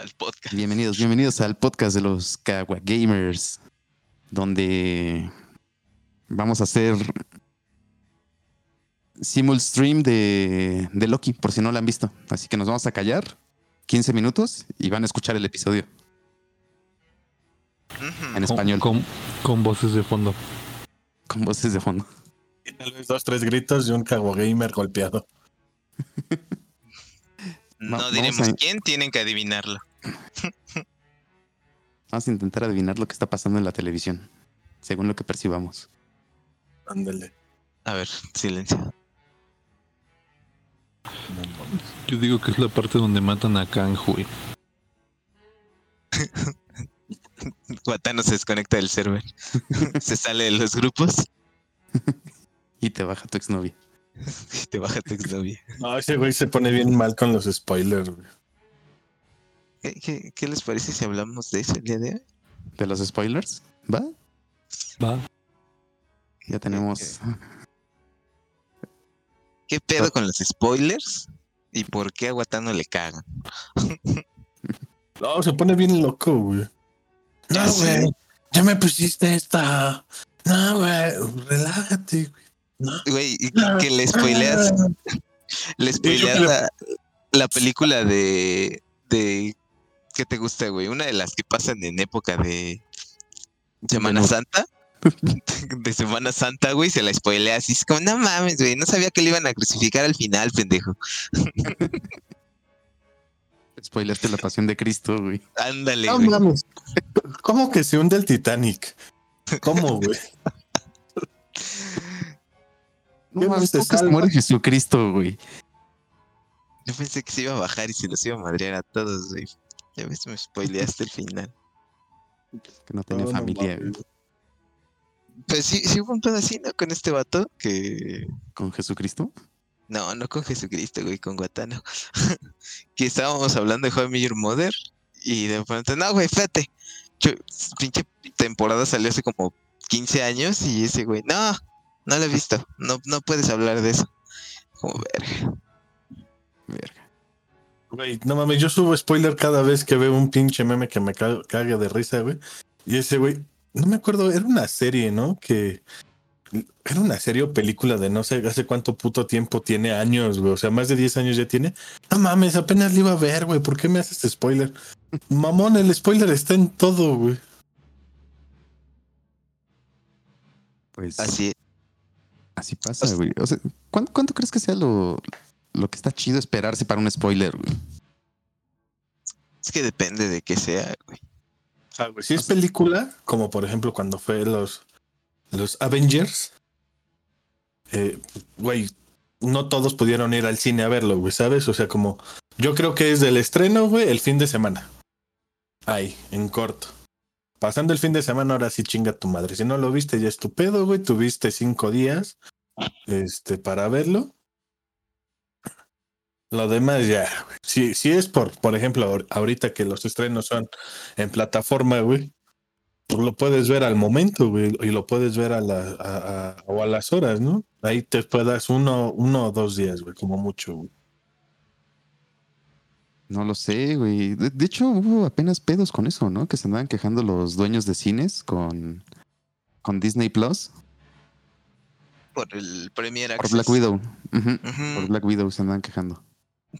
al podcast. Bienvenidos, bienvenidos al podcast de los Kawa Gamers, donde vamos a hacer simul stream de, de Loki, por si no lo han visto. Así que nos vamos a callar 15 minutos y van a escuchar el episodio en español Con, con voces de fondo. con voces de fondo. Y tal vez dos, tres gritos de un Gamer golpeado. No diremos a- quién, tienen que adivinarlo. Vamos a intentar adivinar lo que está pasando en la televisión, según lo que percibamos. Ándale. A ver, silencio. Yo digo que es la parte donde matan a Kang Hui. Guatano se desconecta del server. se sale de los grupos Y te baja tu exnovia. y te baja tu exnovia. No, ese güey se pone bien mal con los spoilers, güey. ¿Qué, qué, qué les parece si hablamos de eso el día de hoy? ¿De los spoilers? ¿Va? Va. Ya tenemos. ¿Qué pedo con los spoilers? ¿Y por qué a Guatano le cagan? No, se pone bien loco, güey. No, güey. Ya me pusiste esta. No, güey. Relájate, güey. No. Güey, que, le spoileas, le spoileas la, la película de, de ¿qué te gusta, güey? Una de las que pasan en época de Semana. Santa. De Semana Santa, güey, se la spoilea así. Es como, no mames, güey, no sabía que le iban a crucificar al final, pendejo. Spoileaste la pasión de Cristo, güey. Ándale, No güey. mames. ¿Cómo que se hunde el Titanic? ¿Cómo, güey? No ¿Qué mames, muere Jesucristo, güey. Yo pensé que se iba a bajar y se los iba a madrear a todos, güey. Ya ves, me spoileaste el final. Que no tenía No, no familia, güey. Pues sí, sí hubo un pedacito con este vato que Con Jesucristo. No, no con Jesucristo, güey, con Guatano. que estábamos hablando de Met Your Mother y de pronto, no, güey, fíjate. Yo- pinche temporada salió hace como 15 años y ese güey, no, no lo he visto. No, no puedes hablar de eso. Como verga. Verga. Güey, no mames, yo subo spoiler cada vez que veo un pinche meme que me ca- cague de risa, güey. Y ese güey, no me acuerdo, era una serie, ¿no? Que era una serie o película de no sé hace cuánto puto tiempo tiene años, güey. O sea, más de 10 años ya tiene. No mames, apenas le iba a ver, güey. ¿Por qué me haces este spoiler? Mamón, el spoiler está en todo, güey. Pues Así, así pasa, güey. O sea, ¿cuánto, cuánto crees que sea lo, lo que está chido esperarse para un spoiler, güey? es que depende de qué sea, güey. O sea, güey, si es película, como por ejemplo cuando fue los, los Avengers, eh, güey, no todos pudieron ir al cine a verlo, güey, ¿sabes? O sea, como yo creo que es del estreno, güey, el fin de semana. Ahí, en corto. Pasando el fin de semana, ahora sí chinga tu madre. Si no lo viste, ya es tu pedo, güey. Tuviste cinco días este, para verlo. Lo demás ya, güey. Si, si es por, por ejemplo, ahor- ahorita que los estrenos son en plataforma, güey, pues lo puedes ver al momento, güey, y lo puedes ver a la, a- a- o a las horas, ¿no? Ahí te puedas uno, uno o dos días, güey, como mucho, güey. No lo sé, güey. De, de hecho, hubo apenas pedos con eso, ¿no? Que se andaban quejando los dueños de cines con, con Disney Plus Por el Premier por Access. Black Widow. Por Black Widow se andaban quejando.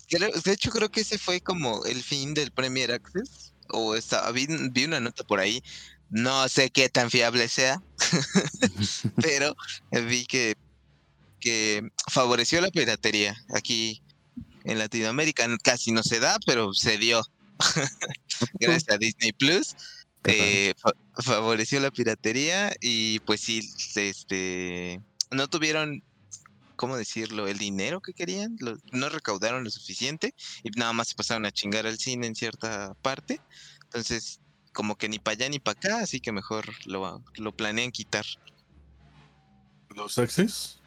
Creo- de hecho, creo que ese fue como el fin del Premier Access. O estaba, vi, vi una nota por ahí. No sé qué tan fiable sea, pero vi que, que favoreció la piratería aquí en Latinoamérica. Casi no se da, pero se dio. Gracias a Disney Plus. Eh, fa- favoreció la piratería y pues sí, este, no tuvieron, ¿cómo decirlo? El dinero que querían, lo- no recaudaron lo suficiente y nada más se pasaron a chingar al cine en cierta parte. Entonces, como que ni para allá ni para acá, así que mejor lo, lo planean quitar. Los access.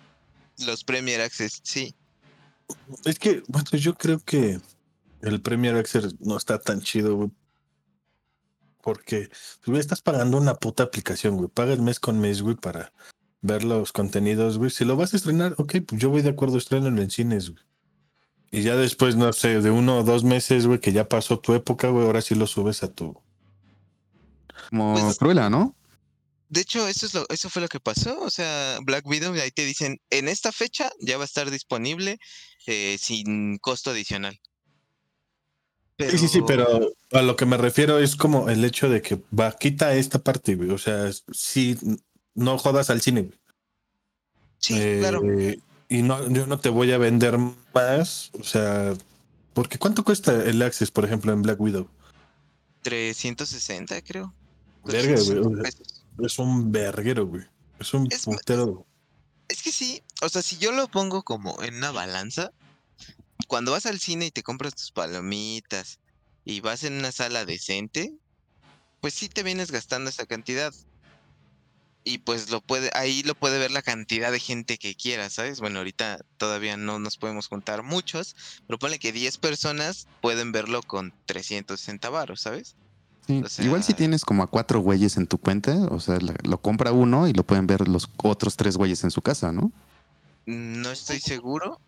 Los Premier Access, sí. Es que, bueno, yo creo que el Premier Access no está tan chido, güey. Porque, güey, estás pagando una puta aplicación, güey. Pagas mes con mes, güey, para ver los contenidos, güey. Si lo vas a estrenar, ok, pues yo voy de acuerdo, estrenarlo en cines, güey. Y ya después, no sé, de uno o dos meses, güey, que ya pasó tu época, güey, ahora sí lo subes a tu. Como Pues- Cruella, ¿no? De hecho, eso, es lo, eso fue lo que pasó. O sea, Black Widow, ahí te dicen, en esta fecha ya va a estar disponible eh, sin costo adicional. Sí, sí, sí, pero a lo que me refiero es como el hecho de que va, quita esta parte, güey. O sea, sí, no jodas al cine. Sí, claro. Eh, Y no, yo no te voy a vender más. O sea, porque ¿cuánto cuesta el Access, por ejemplo, en Black Widow? 360, creo. Verga, güey, 360 o sea, pesos. Es un verguero, güey. Es un Es- putero. Es que sí, o sea, si yo lo pongo como en una balanza, cuando vas al cine y te compras tus palomitas y vas en una sala decente, pues sí te vienes gastando esa cantidad. Y pues lo puede, ahí lo puede ver la cantidad de gente que quiera, ¿sabes? Bueno, ahorita todavía no nos podemos juntar muchos, pero ponle que 10 personas pueden verlo con 360 varos, ¿sabes? Sí, O Igual si tienes como a cuatro güeyes en tu cuenta, o sea, lo compra uno y lo pueden ver los otros tres güeyes en su casa, ¿no? No estoy seguro,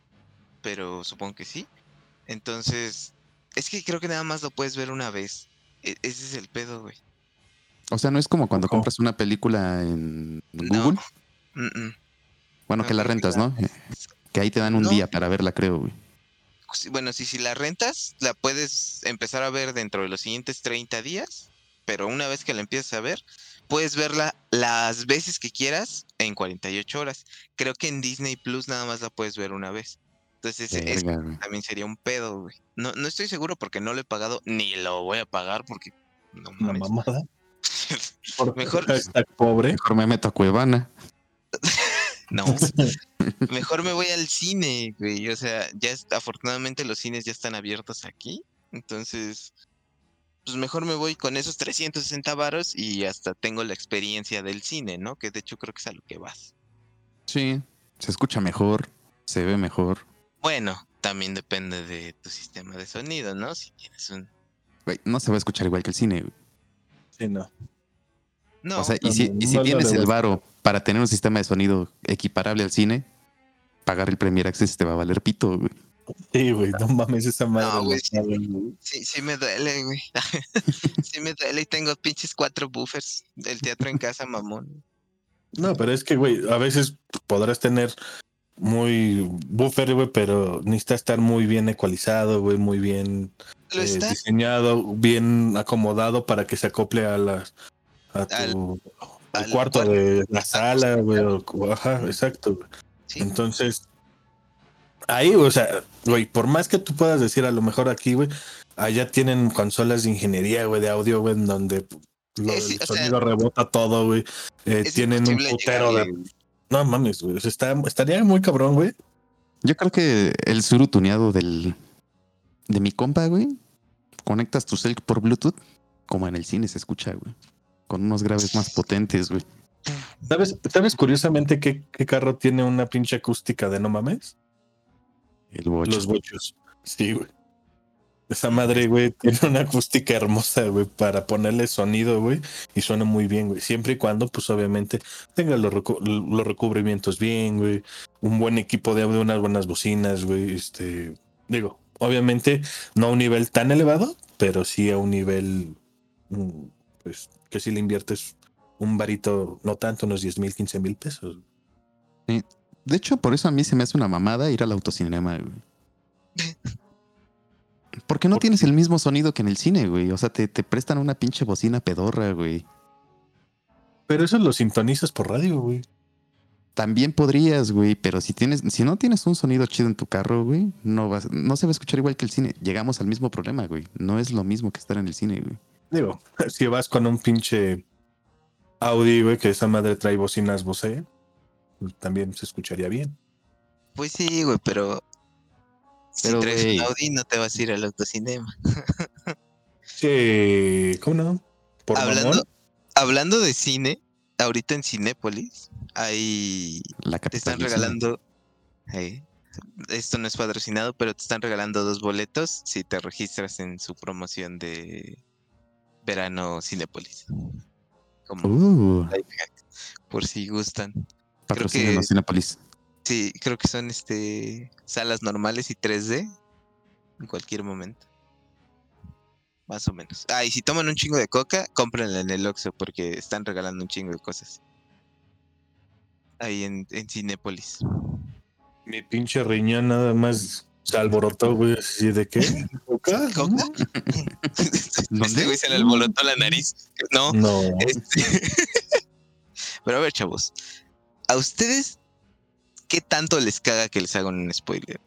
pero supongo que sí. Entonces, es que creo que nada más lo puedes ver una vez. E- ese es el pedo, güey. O sea, no es como cuando Ojo. compras una película en No. Google. Mm, mm. Bueno, No, que la rentas, ¿no? Que ahí te dan un No. día para verla, creo, güey. Sí, Bueno, si, si la rentas, la puedes empezar a ver dentro de los siguientes 30 días, pero una vez que la empiezas a ver, puedes verla las veces que quieras en 48 horas. Creo que en Disney Plus nada más la puedes ver una vez. Entonces, es- también sería un pedo, güey. No, no estoy seguro porque no lo he pagado, ni lo voy a pagar porque... No mames. mamada. Por- Mejor- Hashtag pobre. Mejor me meto a Cuevana. No, mejor me voy al cine, güey. O sea, ya es- afortunadamente los cines ya están abiertos aquí. Entonces, pues mejor me voy con esos 360 varos y hasta tengo la experiencia del cine, ¿no? Que de hecho creo que es a lo que vas. Sí, se escucha mejor, se ve mejor. Bueno, también depende de tu sistema de sonido, ¿no? Si tienes un... Güey, no se va a escuchar igual que el cine, güey. Sí, no. No, o sea, y si, y si tienes el varo para tener un sistema de sonido equiparable al cine, pagar el Premier Access te va a valer pito, güey. Sí, güey, no mames esa madre. No, güey, sí. güey. sí, sí me duele, güey. sí me duele y tengo pinches cuatro buffers del teatro en casa, mamón. No, pero es que, güey, a veces podrás tener muy buffer, güey, pero necesita estar muy bien ecualizado, güey, muy bien eh, diseñado, bien acomodado para que se acople a las a tu al al cuarto cuarto. de la sala, güey. Ajá, exacto. Sí. Entonces, ahí, o sea, güey, por más que tú puedas decir a lo mejor aquí, güey, allá tienen consolas de ingeniería, güey, de audio, güey, en donde lo- el sea, sonido rebota todo, güey. Eh, tienen un putero de... No mames, güey. o sea, está, estaría muy cabrón, güey. Yo creo que el suru tuneado del de mi compa, güey, conectas tu cel por Bluetooth, como en el cine se escucha, güey. Con unos graves más potentes, güey. ¿Sabes, ¿sabes curiosamente qué, qué carro tiene una pinche acústica de no mames? El bocho. Los bochos. Sí, güey. Esa madre, güey, tiene una acústica hermosa, güey, para ponerle sonido, güey, y suena muy bien, güey. Siempre y cuando, pues, obviamente, tenga los, recu- los recubrimientos bien, güey. Un buen equipo de audio, unas buenas bocinas, güey. Este, digo, obviamente, no a un nivel tan elevado, pero sí a un nivel, mm, pues, que si le inviertes un varito, no tanto, unos 10 mil, 15 mil pesos. De hecho, por eso a mí se me hace una mamada ir al autocinema, güey. Porque no ¿Por tienes el mismo sonido que en el cine, güey. O sea, te, te prestan una pinche bocina pedorra, güey. Pero eso lo sintonizas por radio, güey. También podrías, güey, pero si tienes, si no tienes un sonido chido en tu carro, güey, no vas, no se va a escuchar igual que el cine. Llegamos al mismo problema, güey. No es lo mismo que estar en el cine, güey. Digo, si vas con un pinche Audi, güey, que esa madre trae bocinas Bose, también se escucharía bien. Pues sí, güey, pero... Pero, si traes un Audi no te vas a ir al autocinema. Sí, ¿cómo no? Por Hablando, mamón. hablando de cine, ahorita en Cinépolis hay La te están regalando eh, esto no es patrocinado, pero te están regalando dos boletos si te registras en su promoción de verano Cinépolis. Como Uh, por si gustan. patrocínanos que- Cinépolis. Sí, creo que son este salas normales y 3D en cualquier momento. Más o menos. Ah, y si toman un chingo de coca, cómprenla en el Oxxo porque están regalando un chingo de cosas. Ahí en, en Cinépolis. Mi pinche riñón nada más se alborotó, güey, así de qué? ¿Coca? ¿Coca? Este güey se le alborotó la nariz. No, No. Este- Pero a ver, chavos. ¿A ustedes qué tanto les caga que les hagan un spoiler?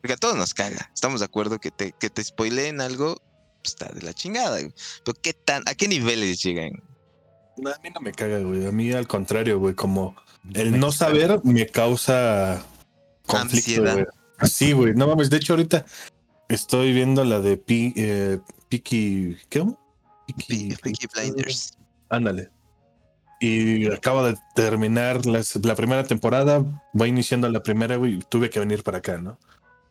Porque a todos nos caga. Estamos de acuerdo que te, que te spoileen algo, pues, está de la chingada. güey. Pero ¿qué tan, ¿a qué niveles llegan? No, a mí no me caga, güey. A mí al contrario, güey, como el no saber me causa conflicto, güey. Así, güey. No mames, de hecho ahorita estoy viendo la de Pi, eh, Peaky, ¿qué? Pe- Peaky Blinders. Ándale. Y acabo de terminar las- la primera temporada, voy iniciando la primera, güey, y tuve que venir para acá, ¿no?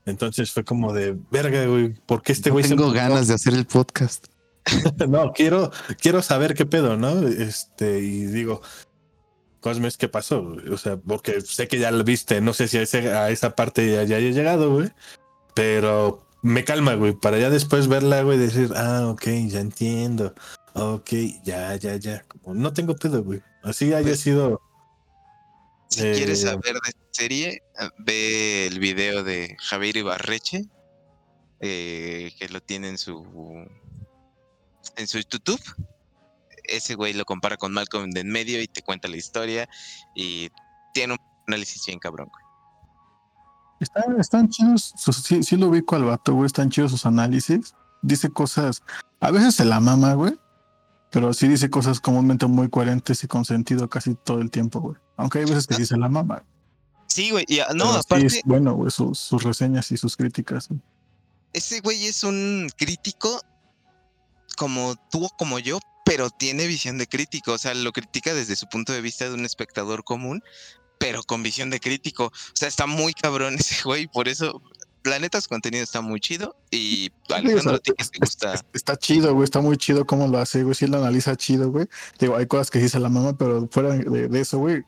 Entonces fue como de, verga, güey, ¿por qué este No güey se tengo emputó? ganas de hacer el podcast. no, quiero, quiero saber qué pedo, ¿no? Este, y digo, Cosmes, ¿qué pasó? O sea, porque sé que ya lo viste, no sé si a, ese- a esa parte ya, ya haya llegado, güey, pero me calma, güey, para ya después verla, güey, decir, ah, ok, ya entiendo, ok, ya, ya, ya, como no tengo pedo, güey, así haya Pues, sido, Si quieres Eh, saber de esta serie, ah, ve el video de Javier Ibarreche, eh, que lo tiene en su en su YouTube. Ese güey lo compara con Malcolm de en medio y te cuenta la historia y tiene un análisis bien cabrón. güey. Están, están chidos, sus- sí, sí lo ubico al vato, güey, están chidos sus análisis. Dice cosas, a veces se la mama, güey, pero sí dice cosas comúnmente muy coherentes y con sentido casi todo el tiempo, güey. Aunque hay veces que sí se la mama. Sí, güey, y, ah, no, pero sí aparte, es bueno, güey, sus, sus reseñas y sus críticas. güey. ese güey es un crítico como tú o como yo, pero tiene visión de crítico, o sea, lo critica desde su punto de vista de un espectador común, pero con visión de crítico. O sea, está muy cabrón ese güey, por eso, la neta, su contenido está muy chido y Alejandro, ¿a ti qué te gusta? Es- Está chido, güey, está muy chido cómo lo hace, güey, sí lo analiza chido, güey. Digo, hay cosas que sí se la mama, pero fuera de, de eso, güey,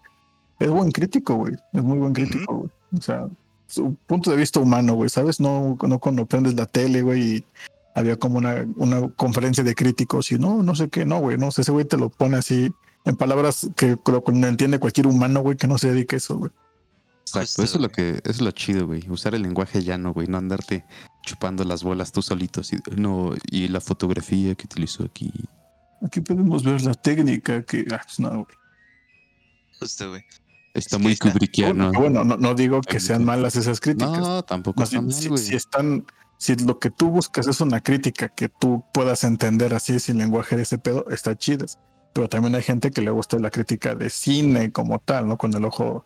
es buen crítico, güey, es muy buen crítico, güey. O sea, su punto de vista humano, güey, ¿sabes? No, no cuando prendes la tele, güey, y había como una, una conferencia de críticos y no, no sé qué, no, güey, no sé, ese güey te lo pone así en palabras que lo que no entiende cualquier humano, güey, que no se dedique a eso, güey. Exacto, Justo, eso es lo que eso es lo chido, güey. Usar el lenguaje llano, güey, no andarte chupando las bolas tú solito. así, no, y la fotografía que utilizó aquí. Aquí podemos ver la técnica que, ah, pues no, güey. Justo, güey. Está Es muy está- kubrickiano. Bueno, bueno, no, no digo que Está sean malas esas críticas. No, tampoco No, está si, mal, si- güey. si están, si lo que tú buscas es una crítica que tú puedas entender así sin lenguaje de ese pedo, está chidas. Pero también hay gente que le gusta la crítica de cine como tal, ¿no? Con el ojo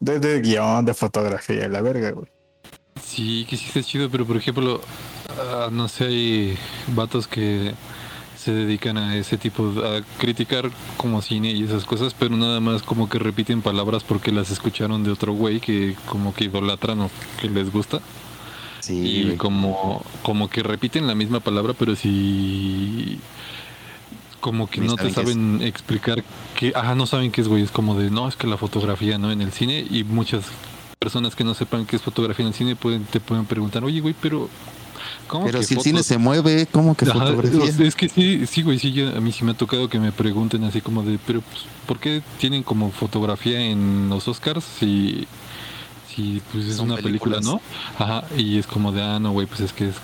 de, de guion, de fotografía la verga, güey. Sí, que sí está chido, pero por ejemplo, ah, no sé, hay vatos que se dedican a ese tipo, de- a criticar como cine y esas cosas, pero nada más como que repiten palabras porque las escucharon de otro güey que como que idolatran o que les gusta. Sí, y como, como que repiten la misma palabra, pero si como que no te saben explicar que, ajá, no saben qué es, güey, es como de, no, es que la fotografía, ¿no? En el cine y muchas personas que no sepan qué es fotografía en el cine pueden, te pueden preguntar, oye, güey, pero ¿cómo Pero que si el cine fotos?" se mueve, ¿cómo que Ajá, fotografía? es que sí, sí, güey, sí, yo- a mí sí me ha tocado que me pregunten así como de, pero pues, ¿por qué tienen como fotografía en los Oscars si, si pues es Son una película, películas. ¿no? Ajá, y es como de, ah, no, güey, pues es que es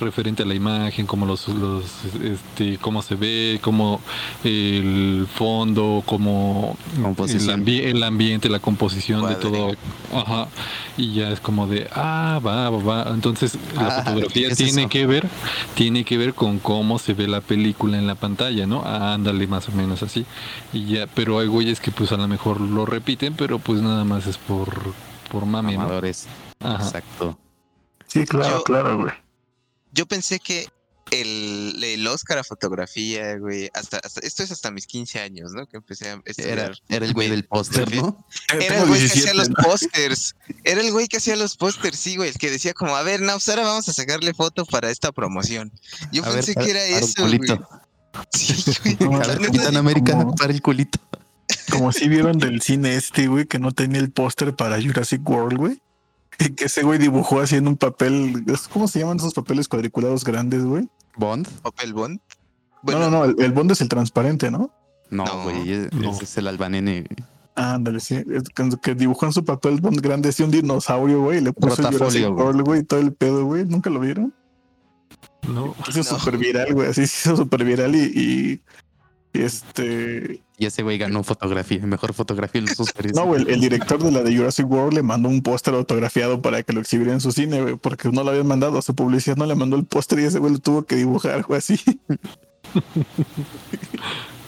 referente a la imagen, como los, los, este, cómo se ve, como el fondo, como el, Composición. ambi- el ambiente, la composición de todo, ajá, y ya es como de, ah, va, va, va, entonces la Ah, fotografía ¿qué es tiene eso? que ver, tiene que ver con cómo se ve la película en la pantalla, ¿no? Ah, ándale, más o menos así, y ya, pero hay güeyes que pues a lo mejor lo repiten, pero pues nada más es por, por mame, ¿no? Amadores. Ajá. Exacto. Sí, claro, Yo- claro, güey. Yo pensé que el, el Oscar a fotografía, güey, hasta, hasta- esto es hasta mis 15 años, ¿no? Que empecé a estudiar. Era, era el güey del póster. ¿no? Era el güey que hacía 17, los ¿no? pósters. Era el güey que hacía los pósters, sí, güey. El que decía como, a ver, Naus, ahora vamos a sacarle foto para esta promoción. Yo A pensé que era para eso, güey. culito. Sí, güey. No, A La ver, neta, Capitán América, como- para el culito. Como si vieron del cine este, güey, que no tenía el póster para Jurassic World, güey. Que ese güey dibujó así en un papel. ¿Cómo se llaman esos papeles cuadriculados grandes, güey? ¿Bond? Papel Bond. no, no, no, el, el Bond es el transparente, ¿no? No, güey, no. ese es el albanene. Ándale, sí. Que- dibujó en su papel Bond grande así un dinosaurio, güey. Le puso Jurassic güey. World, güey, y todo el pedo, güey. ¿Nunca lo vieron? No. Se hizo No. súper viral, güey. Así se hizo súper viral y, y- y este. Y ese güey ganó fotografía, mejor fotografía en los Oscars. No, el, el director de la de Jurassic World le mandó un póster autografiado para que lo exhibiera en su cine, güey, porque no lo habían mandado a su publicidad, no le mandó el póster y ese güey lo tuvo que dibujar, güey, así.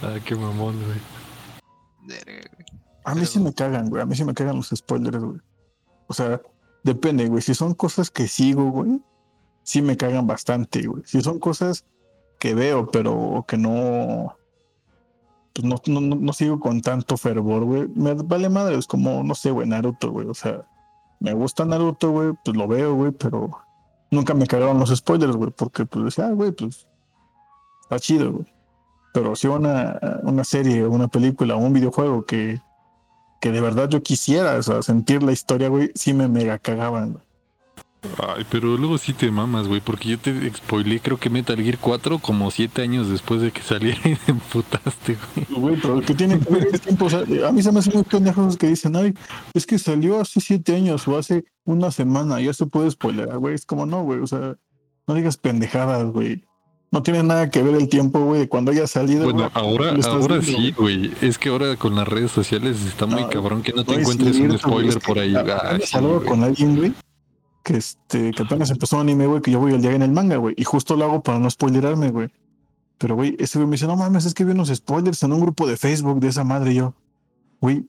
Ah, qué mamón, güey. A mí sí me cagan, güey, a mí sí me cagan los spoilers, güey. O sea, depende, güey. Si son cosas que sigo, güey, sí me cagan bastante, güey. Si son cosas que veo, pero que no. Pues no, no, no- sigo con tanto fervor, güey. Me vale madre, es como, no sé, güey, Naruto, güey. O sea, me gusta Naruto, güey, pues lo veo, güey, pero nunca me cagaron los spoilers, güey, porque pues decía, ah, güey, pues está chido, güey. Pero si una, una serie, una película un videojuego que, que de verdad yo quisiera, o sea, sentir la historia, güey, sí me mega cagaban, güey. Ay, pero luego sí te mamas, güey, porque yo te spoilé, creo que Metal Gear 4 como 7 años después de que saliera y te emputaste, güey. Güey, pero el que tiene que ver es tiempo, o sea, a mí se me hacen muy pendejos que dicen, ay, es que salió hace siete años o hace una semana, ya se puede spoiler, güey. Es como no, güey, o sea, no digas pendejadas, güey. No tiene nada que ver el tiempo, güey, de cuando haya salido. Bueno, ahora, ahora viendo, sí, güey. Es que ahora con las redes sociales está muy No, cabrón que no te encuentres un spoiler por ahí. Ay, sí, con alguien, güey, que este, que apenas empezó un anime, güey, que yo voy al día en el manga, güey, y justo lo hago para no spoilerarme, güey. Pero, güey, ese güey me dice, no mames, es que vi unos spoilers en un grupo de Facebook de esa madre, y yo, güey,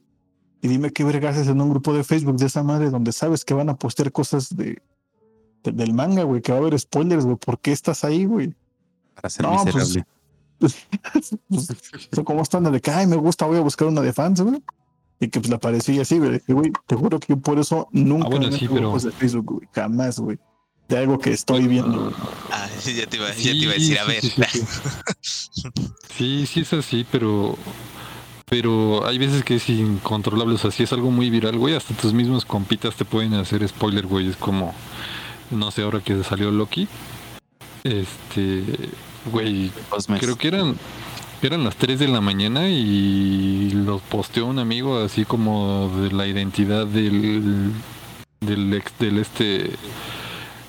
y dime qué vergas es en un grupo de Facebook de esa madre donde sabes que van a postear cosas de, de- del manga, güey, que va a haber spoilers, güey, ¿por qué estás ahí, güey? Para ser No, pues, miserable. Pues, o sea, como están de que, ay, me gusta, voy a buscar una de fans, güey. Y que pues le aparecía así, güey. te juro que yo por eso nunca Ah, bueno, me sí, pero- grupos de Facebook, güey. Jamás, güey. De algo que estoy viendo. Ah, sí, ya te iba, ya te iba a decir, a Sí, ver. sí, sí, sí. Sí, sí es así, pero pero hay veces que es incontrolable, o sea, si es algo muy viral, güey, hasta tus mismos compitas te pueden hacer spoiler, güey, es como no sé, ahora que salió Loki, este, güey, creo que eran eran las 3 de la mañana y lo posteó un amigo así como de la identidad del del ex del este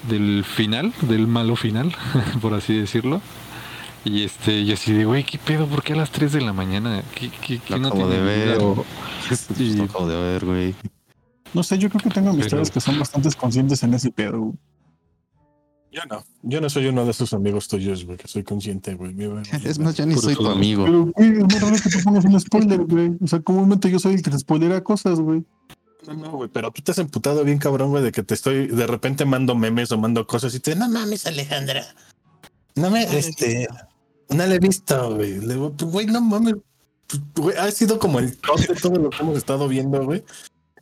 del final, del malo final, por así decirlo. Y este, yo así de, güey, ¿qué pedo? ¿Por qué a las 3 de la mañana? ¿Qué, qué, qué no acabo tiene de ver. acabo de ver, güey. No sé, yo creo que tengo amistades Pero- que son bastante conscientes en ese pedo, güey. Yo no. Yo no soy uno de esos amigos tuyos, güey, que soy consciente, güey. Es más, ya ni soy tu amigo. Pero, güey, es muy raro que te pongas un spoiler, güey. O sea, comúnmente yo soy el que te spoilera cosas, güey. No, no, güey, pero tú te has emputado bien cabrón, güey, de que te estoy, de repente mando memes o mando cosas y te, no mames, Alejandra. No me, este, no la he visto, güey. Le digo, "Pues, güey, no mames. Güey, ha sido como el top de todo lo que hemos estado viendo, güey.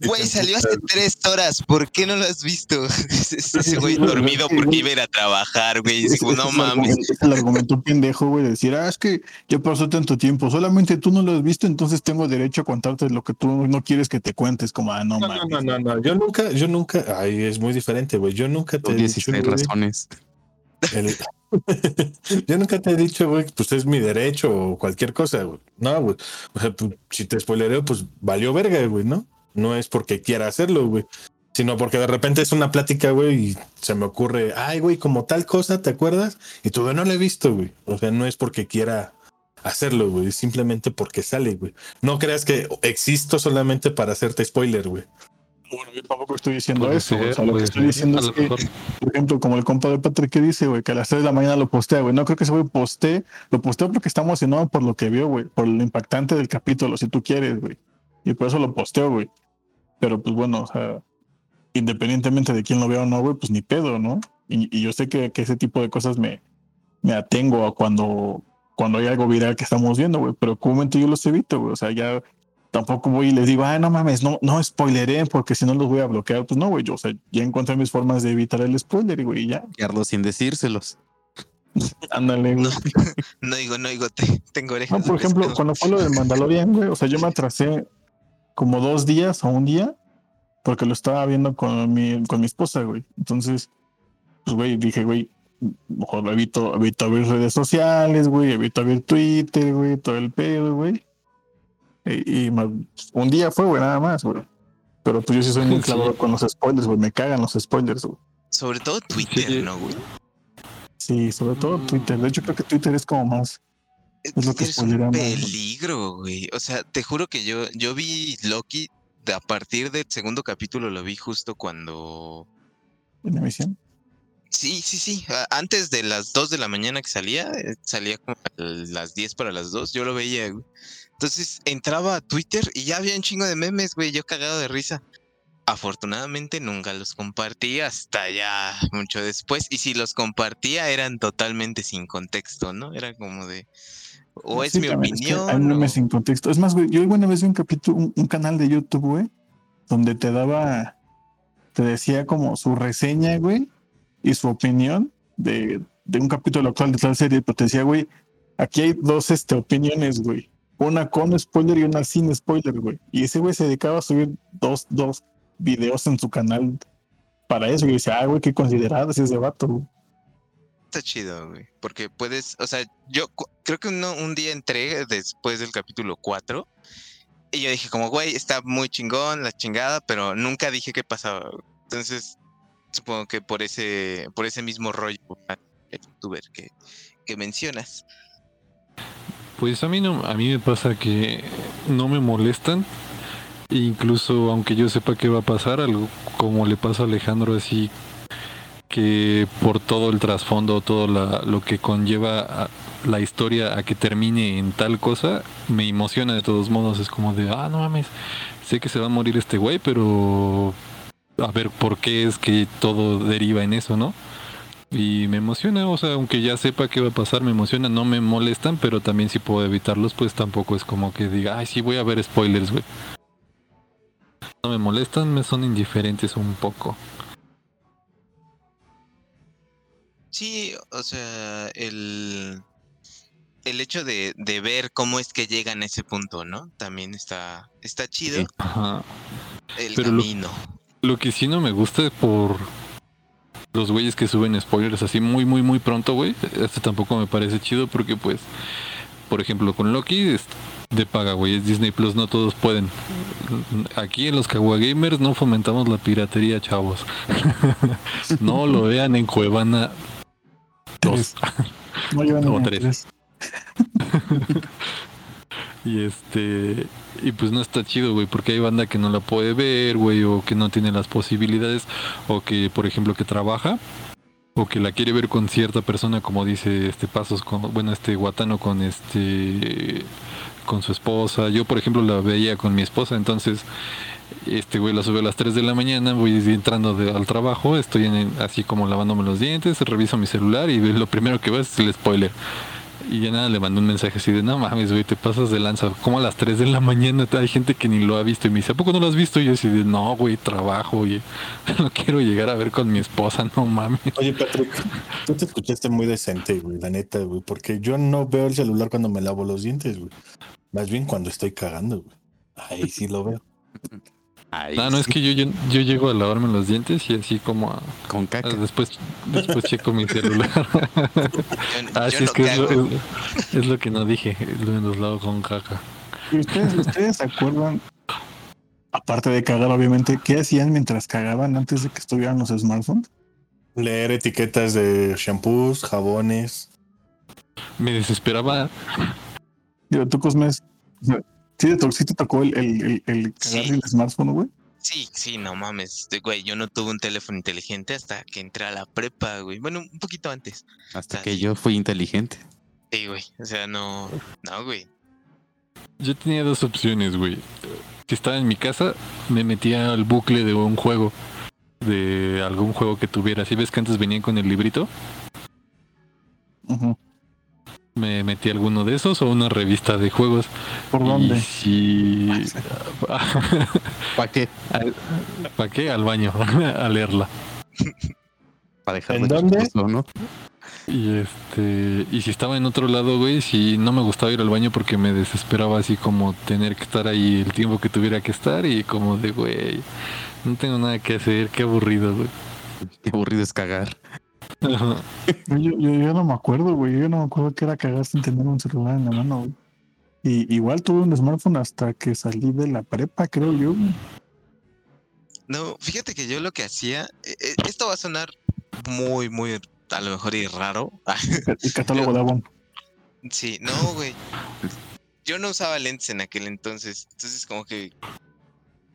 Güey, salió hace tres horas. ¿Por qué no lo has visto? Ese güey dormido porque iba a ir a trabajar, güey. No mames. es el argumento pendejo, güey, de decir, ah, es que ya pasó tanto tiempo, solamente tú no lo has visto, entonces tengo derecho a contarte lo que tú no quieres que te cuentes, como, ah, no, No, no, mames. no, no, no. Yo nunca, yo nunca, ay, es muy diferente, güey. Yo nunca te Son he dicho, 16 güey, razones. el- yo nunca te he dicho, güey, pues es mi derecho o cualquier cosa, güey. No, güey. O sea, pues, si te spoilereo, pues valió verga, güey, ¿no? No es porque quiera hacerlo, güey. Sino porque de repente es una plática, güey, y se me ocurre, ay, güey, como tal cosa, ¿te acuerdas? Y tú, "Güey, no lo he visto, güey. O sea, no es porque quiera hacerlo, güey, simplemente porque sale, güey. No creas que existo solamente para hacerte spoiler, güey. Bueno, yo tampoco estoy diciendo Puede eso, güey. o ser, sea, lo que estoy ser. diciendo es que, mejor. por ejemplo, como el compa de Patrick que dice, güey, que a las 3 de la mañana lo postea, güey. No creo que ese güey postee, lo posteó porque está emocionado por lo que vio, güey, por lo impactante del capítulo, si tú quieres, güey. Y por eso lo posteó, güey. Pero pues bueno, o sea, independientemente de quién lo vea o no, güey, pues ni pedo, ¿no? Y, y yo sé que, que ese tipo de cosas me, me atengo a cuando, cuando hay algo viral que estamos viendo, güey. Pero comúnmente yo los evito, güey. O sea, ya tampoco voy y les digo, ah, no mames, no, no spoileré porque si no los voy a bloquear. Pues no, güey, yo, o sea, ya encontré mis formas de evitar el spoiler, güey, y ya. Carlos sin decírselos. Ándale, güey. No digo, no digo, te- tengo orejas. No, por ejemplo, pescado. cuando fue lo del Mandalorian, güey, o sea, yo me atrasé como dos días o un día porque lo estaba viendo con mi, con mi esposa, güey. Entonces, pues, güey, dije, güey, mejor evito, evito ver redes sociales, güey, evito ver Twitter, güey, todo el pedo, güey. Y, un día fue, güey, nada más, güey. Pero pues yo sí soy muy Sí. clavado con los spoilers, güey. Me cagan los spoilers, güey. Sobre todo Twitter, Sí. ¿no, güey? Sí, sobre todo Twitter. De hecho, creo que Twitter es como más. Es lo que Twitter es un peligro, güey. O sea, te juro que yo, yo vi Loki a partir del segundo capítulo, lo vi justo cuando... en emisión. Sí, sí, sí. Antes de las 2 de la mañana que salía, eh, salía como a las 10 para las 2, yo lo veía, güey. Entonces entraba a Twitter y ya había un chingo de memes, güey, yo cagado de risa. Afortunadamente nunca los compartí hasta ya mucho después. Y si los compartía eran totalmente sin contexto, ¿no? Era como de... O es Sí, mi también, es que opinión. hay memes o- sin contexto. Es más, güey, yo una vez vi un capítulo, un, un canal de YouTube, güey, donde te daba, te decía como su reseña, güey, y su opinión de, de un capítulo actual de tal serie, pero te decía, güey, aquí hay dos este, opiniones, güey. Una con spoiler y una sin spoiler, güey. Y ese güey se dedicaba a subir dos, dos videos en su canal para eso. Y decía, ah, güey, qué considerado es ese vato, güey. Está chido, güey. Porque puedes, o sea, yo creo que un día entré después del capítulo 4 y yo dije como, güey, está muy chingón, la chingada, pero nunca dije qué pasaba. Entonces, supongo que por ese, por ese mismo rollo, ah, youtuber que, que mencionas. Pues a mí no, a mí me pasa que no me molestan. Incluso aunque yo sepa qué va a pasar, algo como le pasa a Alejandro así que por todo el trasfondo, todo la- lo que conlleva la historia a que termine en tal cosa, me emociona de todos modos. Es como de, ah, no mames, sé que se va a morir este güey, pero a ver por qué es que todo deriva en eso, ¿no? Y me emociona, o sea, aunque ya sepa qué va a pasar, me emociona, no me molestan, pero también si puedo evitarlos, pues tampoco es como que diga, ay, sí, voy a ver spoilers, güey. No me molestan, me son indiferentes un poco. Sí, o sea, el, el hecho de, de ver cómo es que llegan a ese punto, ¿no? También está, está chido Sí. Ajá. el Pero camino. Lo que sí no me gusta es por los güeyes que suben spoilers así muy, muy, muy pronto, güey. Este tampoco me parece chido porque, pues, por ejemplo, con Loki es de paga, güey. Es Disney Plus, no todos pueden. Aquí en los Kawa Gamers no fomentamos la piratería, chavos. no lo vean en Cuevana 2. No llevan O tres. tres. Y este, y pues no está chido, güey, porque hay banda que no la puede ver, güey, o que no tiene las posibilidades, o que, por ejemplo, que trabaja, o que la quiere ver con cierta persona, como dice este Pasos, con, bueno, este Guatano con este, con su esposa. Yo, por ejemplo, la veía con mi esposa, entonces, este güey la sube a las 3 de la mañana, voy entrando de- al trabajo, estoy en el- así como lavándome los dientes, reviso mi celular y lo primero que veo es el spoiler. Y ya nada, le mandé un mensaje así de, no mames, güey, te pasas de lanza. Como a las 3 de la mañana hay gente que ni lo ha visto y me dice, ¿a poco no lo has visto? Y yo así de, no, güey, trabajo, oye, no quiero llegar a ver con mi esposa, no mames. Oye, Patrick, tú te escuchaste muy decente, güey, la neta, güey, porque yo no veo el celular cuando me lavo los dientes, güey. Más bien cuando estoy cagando, güey. Ahí sí lo veo. Ay, No, no, es que yo, yo, yo llego a lavarme los dientes y así como a- con caca. después, después checo mi celular. Ah, sí, no es que es lo, cago. es- es lo que no dije, lo- los lavo con caca. ¿Y ustedes, ustedes se acuerdan, aparte de cagar, obviamente, qué hacían mientras cagaban antes de que estuvieran los smartphones? Leer etiquetas de shampoos, jabones. Me desesperaba Digo, tú, Cosmes, ¿sí sí te tocó el, el, el, el cagar Sí. el smartphone, güey? Sí, sí, no mames, de- güey, yo no tuve un teléfono inteligente hasta que entré a la prepa, güey. Bueno, un poquito antes. Hasta que sí. yo fui inteligente. Sí, güey, o sea, no, no, güey. Yo tenía dos opciones, güey. Si estaba en mi casa, me metía al bucle de un juego. De algún juego que tuviera. Si ves que antes venían con el librito, Ujú. Me metí a alguno de esos o una revista de juegos. ¿Por dónde? si... ¿Para qué? ¿Para qué? Al baño, a leerla. Para dejar ¿En de dónde? chistoso, ¿no? Y este, y si estaba en otro lado, güey, si no me gustaba ir al baño porque me desesperaba así como tener que estar ahí el tiempo que tuviera que estar y como de, güey, no tengo nada que hacer, qué aburrido, güey. Qué aburrido es cagar. Ajá. Yo, yo, yo no me acuerdo, güey. Yo no me acuerdo que era cagar sin tener un celular en la mano, güey. Y igual tuve un smartphone hasta que salí de la prepa, creo yo. No, fíjate que yo lo que hacía, eh, eh, esto va a sonar muy, muy, a lo mejor y raro. El catálogo de Avon. sí, no, güey. Yo no usaba lentes en aquel entonces, entonces como que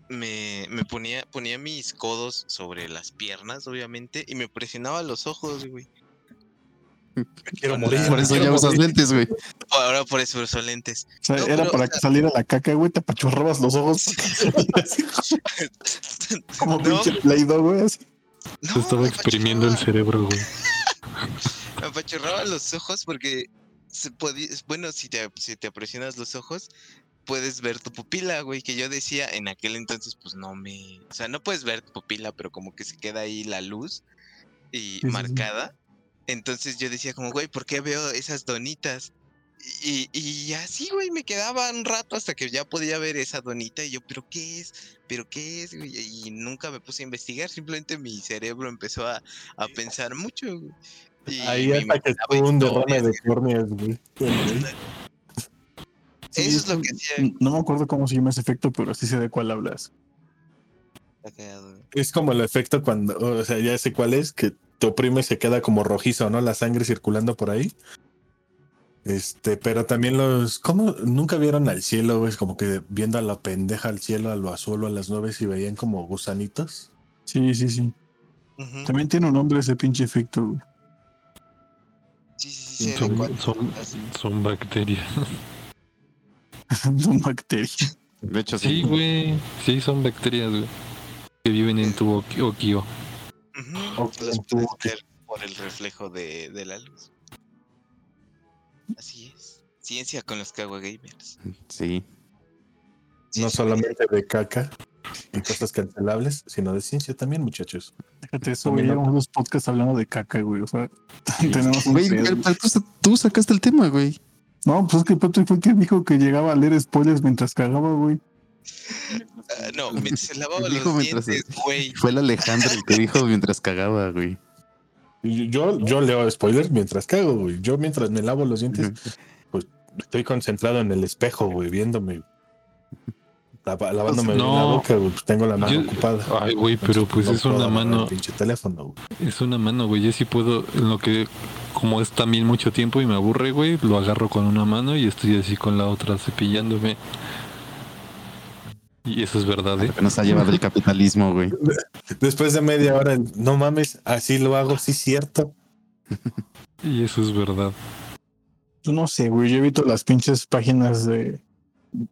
me, me ponía, ponía mis codos sobre las piernas, obviamente, y me presionaba los ojos, güey. Quiero morir. Por eso ya usas lentes, güey. Ahora por eso uso lentes. O sea, No, era pero, para o que sea- saliera la caca, güey. Te apachurrabas los ojos como No, pinche Play-Doh, güey. así. no, Se estaba exprimiendo el cerebro, güey. Me apachurraba los ojos porque se podía, bueno, si te, si te presionas los ojos, puedes ver tu pupila, güey, que yo decía en aquel entonces, pues no me, o sea, no puedes ver tu pupila, pero como que se queda ahí la luz y Sí, sí, sí. marcada. Entonces yo decía como, güey, ¿por qué veo esas donitas? Y, y así, güey, me quedaba un rato hasta que ya podía ver esa donita y yo, ¿pero qué es? ¿Pero qué es? güey? Y nunca me puse a investigar, simplemente mi cerebro empezó a, a pensar mucho, güey. Y Ahí hasta que imaginaba tuvo un derrame de córneas, güey. Sí, Eso es lo que hacía. No me acuerdo cómo se llama ese efecto, pero sí sé de cuál hablas. Es como el efecto cuando, o sea, ya sé cuál es, que te oprime y se queda como rojizo, ¿no? La sangre circulando por ahí. Este, pero también los, ¿cómo? Nunca vieron al cielo, güey, como que viendo a la pendeja al cielo, a lo azul o a las nubes y veían como gusanitos. Sí, sí, sí. También tiene un nombre ese pinche efecto, güey. Sí, sí, sí, Son, son bacterias. Son bacterias. De hecho, Sí, güey. Sí, son bacterias, güey. Que viven en tu tú- puedes ver por el reflejo de, de la luz. Así es. Ciencia con los Kawa Gamers. Sí. No solamente de caca y cosas cancelables, sino de ciencia también, muchachos. Fíjate eso, güey. Llevamos dos podcasts hablando de caca, güey. O sea, tenemos un Güey, tú sacaste el tema, güey. No, pues es que Patrick fue el que dijo que llegaba a leer spoilers mientras cagaba, güey. Ah, no, mientras se lavaba Dijo los mientras dientes, güey. Fue el Alejandro el que dijo mientras cagaba, güey. Yo, yo leo spoilers mientras cago, güey. Yo mientras me lavo los dientes, Ujú. estoy concentrado en el espejo, güey, viéndome. Lavándome No. la boca, güey. pues tengo la mano Yo- ocupada. Ay, güey, pero pues no es una mano. pinche teléfono, güey. Es una mano, güey. Yo sí puedo, en lo que, como es también mucho tiempo y me aburre, güey, lo agarro con una mano y estoy así con la otra cepillándome. Y eso es verdad, ¿eh? Nos ha llevado el capitalismo, güey. Después de media hora, no mames, así lo hago, sí, cierto. Y eso es verdad. Yo no sé, güey. Yo evito las pinches páginas de,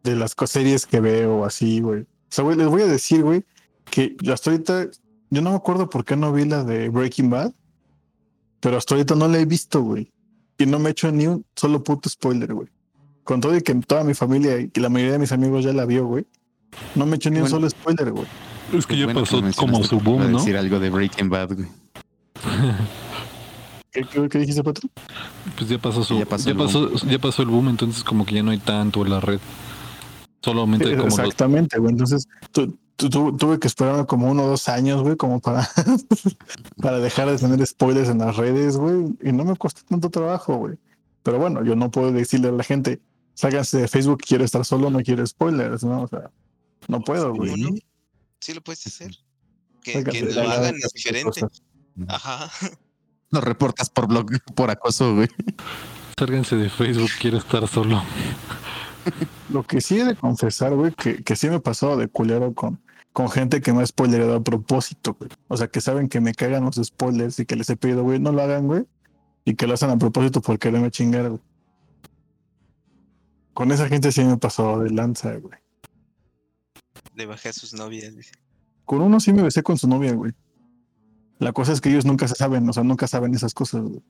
de las series que veo así, güey. O sea, güey, les voy a decir, güey, que hasta ahorita, yo no me acuerdo por qué no vi la de Breaking Bad, pero hasta ahorita no la he visto, güey. Y no me he hecho ni un solo puto spoiler, güey. Con todo y que toda mi familia y la mayoría de mis amigos ya la vio, güey. No me he hecho ni un solo spoiler, güey. Es que ya Bueno pasó como su boom, ¿no? decir algo de Breaking Bad, güey. ¿Qué, qué, qué dijiste, Patrick? Pues ya pasó su, Ya ya pasó pasó, el ya pasó, el boom, entonces como que ya no hay tanto en la red. Solamente como Exactamente, güey. Entonces, tu- tu- tu- tuve que esperarme como uno o dos años, güey, como para, para dejar de tener spoilers en las redes, güey. Y no me costó tanto trabajo, güey. Pero bueno, yo no puedo decirle a la gente, ságanse de Facebook, quiero estar solo, no quiero spoilers, ¿no? O sea, no puedo, güey. ¿Cómo no? Sí lo puedes hacer. Que, Sácate que de lo hagan es diferente. Cosas. Ajá. Lo reportas por blog, por acoso, güey. Sálganse de Facebook, quiero estar solo. Lo que sí he de confesar, güey, que, que sí me he pasado de culero con, con gente que me ha spoilerado a propósito, güey. O sea, que saben que me cagan los spoilers y que les he pedido, güey, no lo hagan, güey. Y que lo hacen a propósito por quererme chingar, güey. Con esa gente sí me he pasado de lanza, güey. Le bajé a sus novias. dice. Con uno sí me besé con su novia, güey. La cosa es que ellos nunca se saben, o sea, nunca saben esas cosas, güey.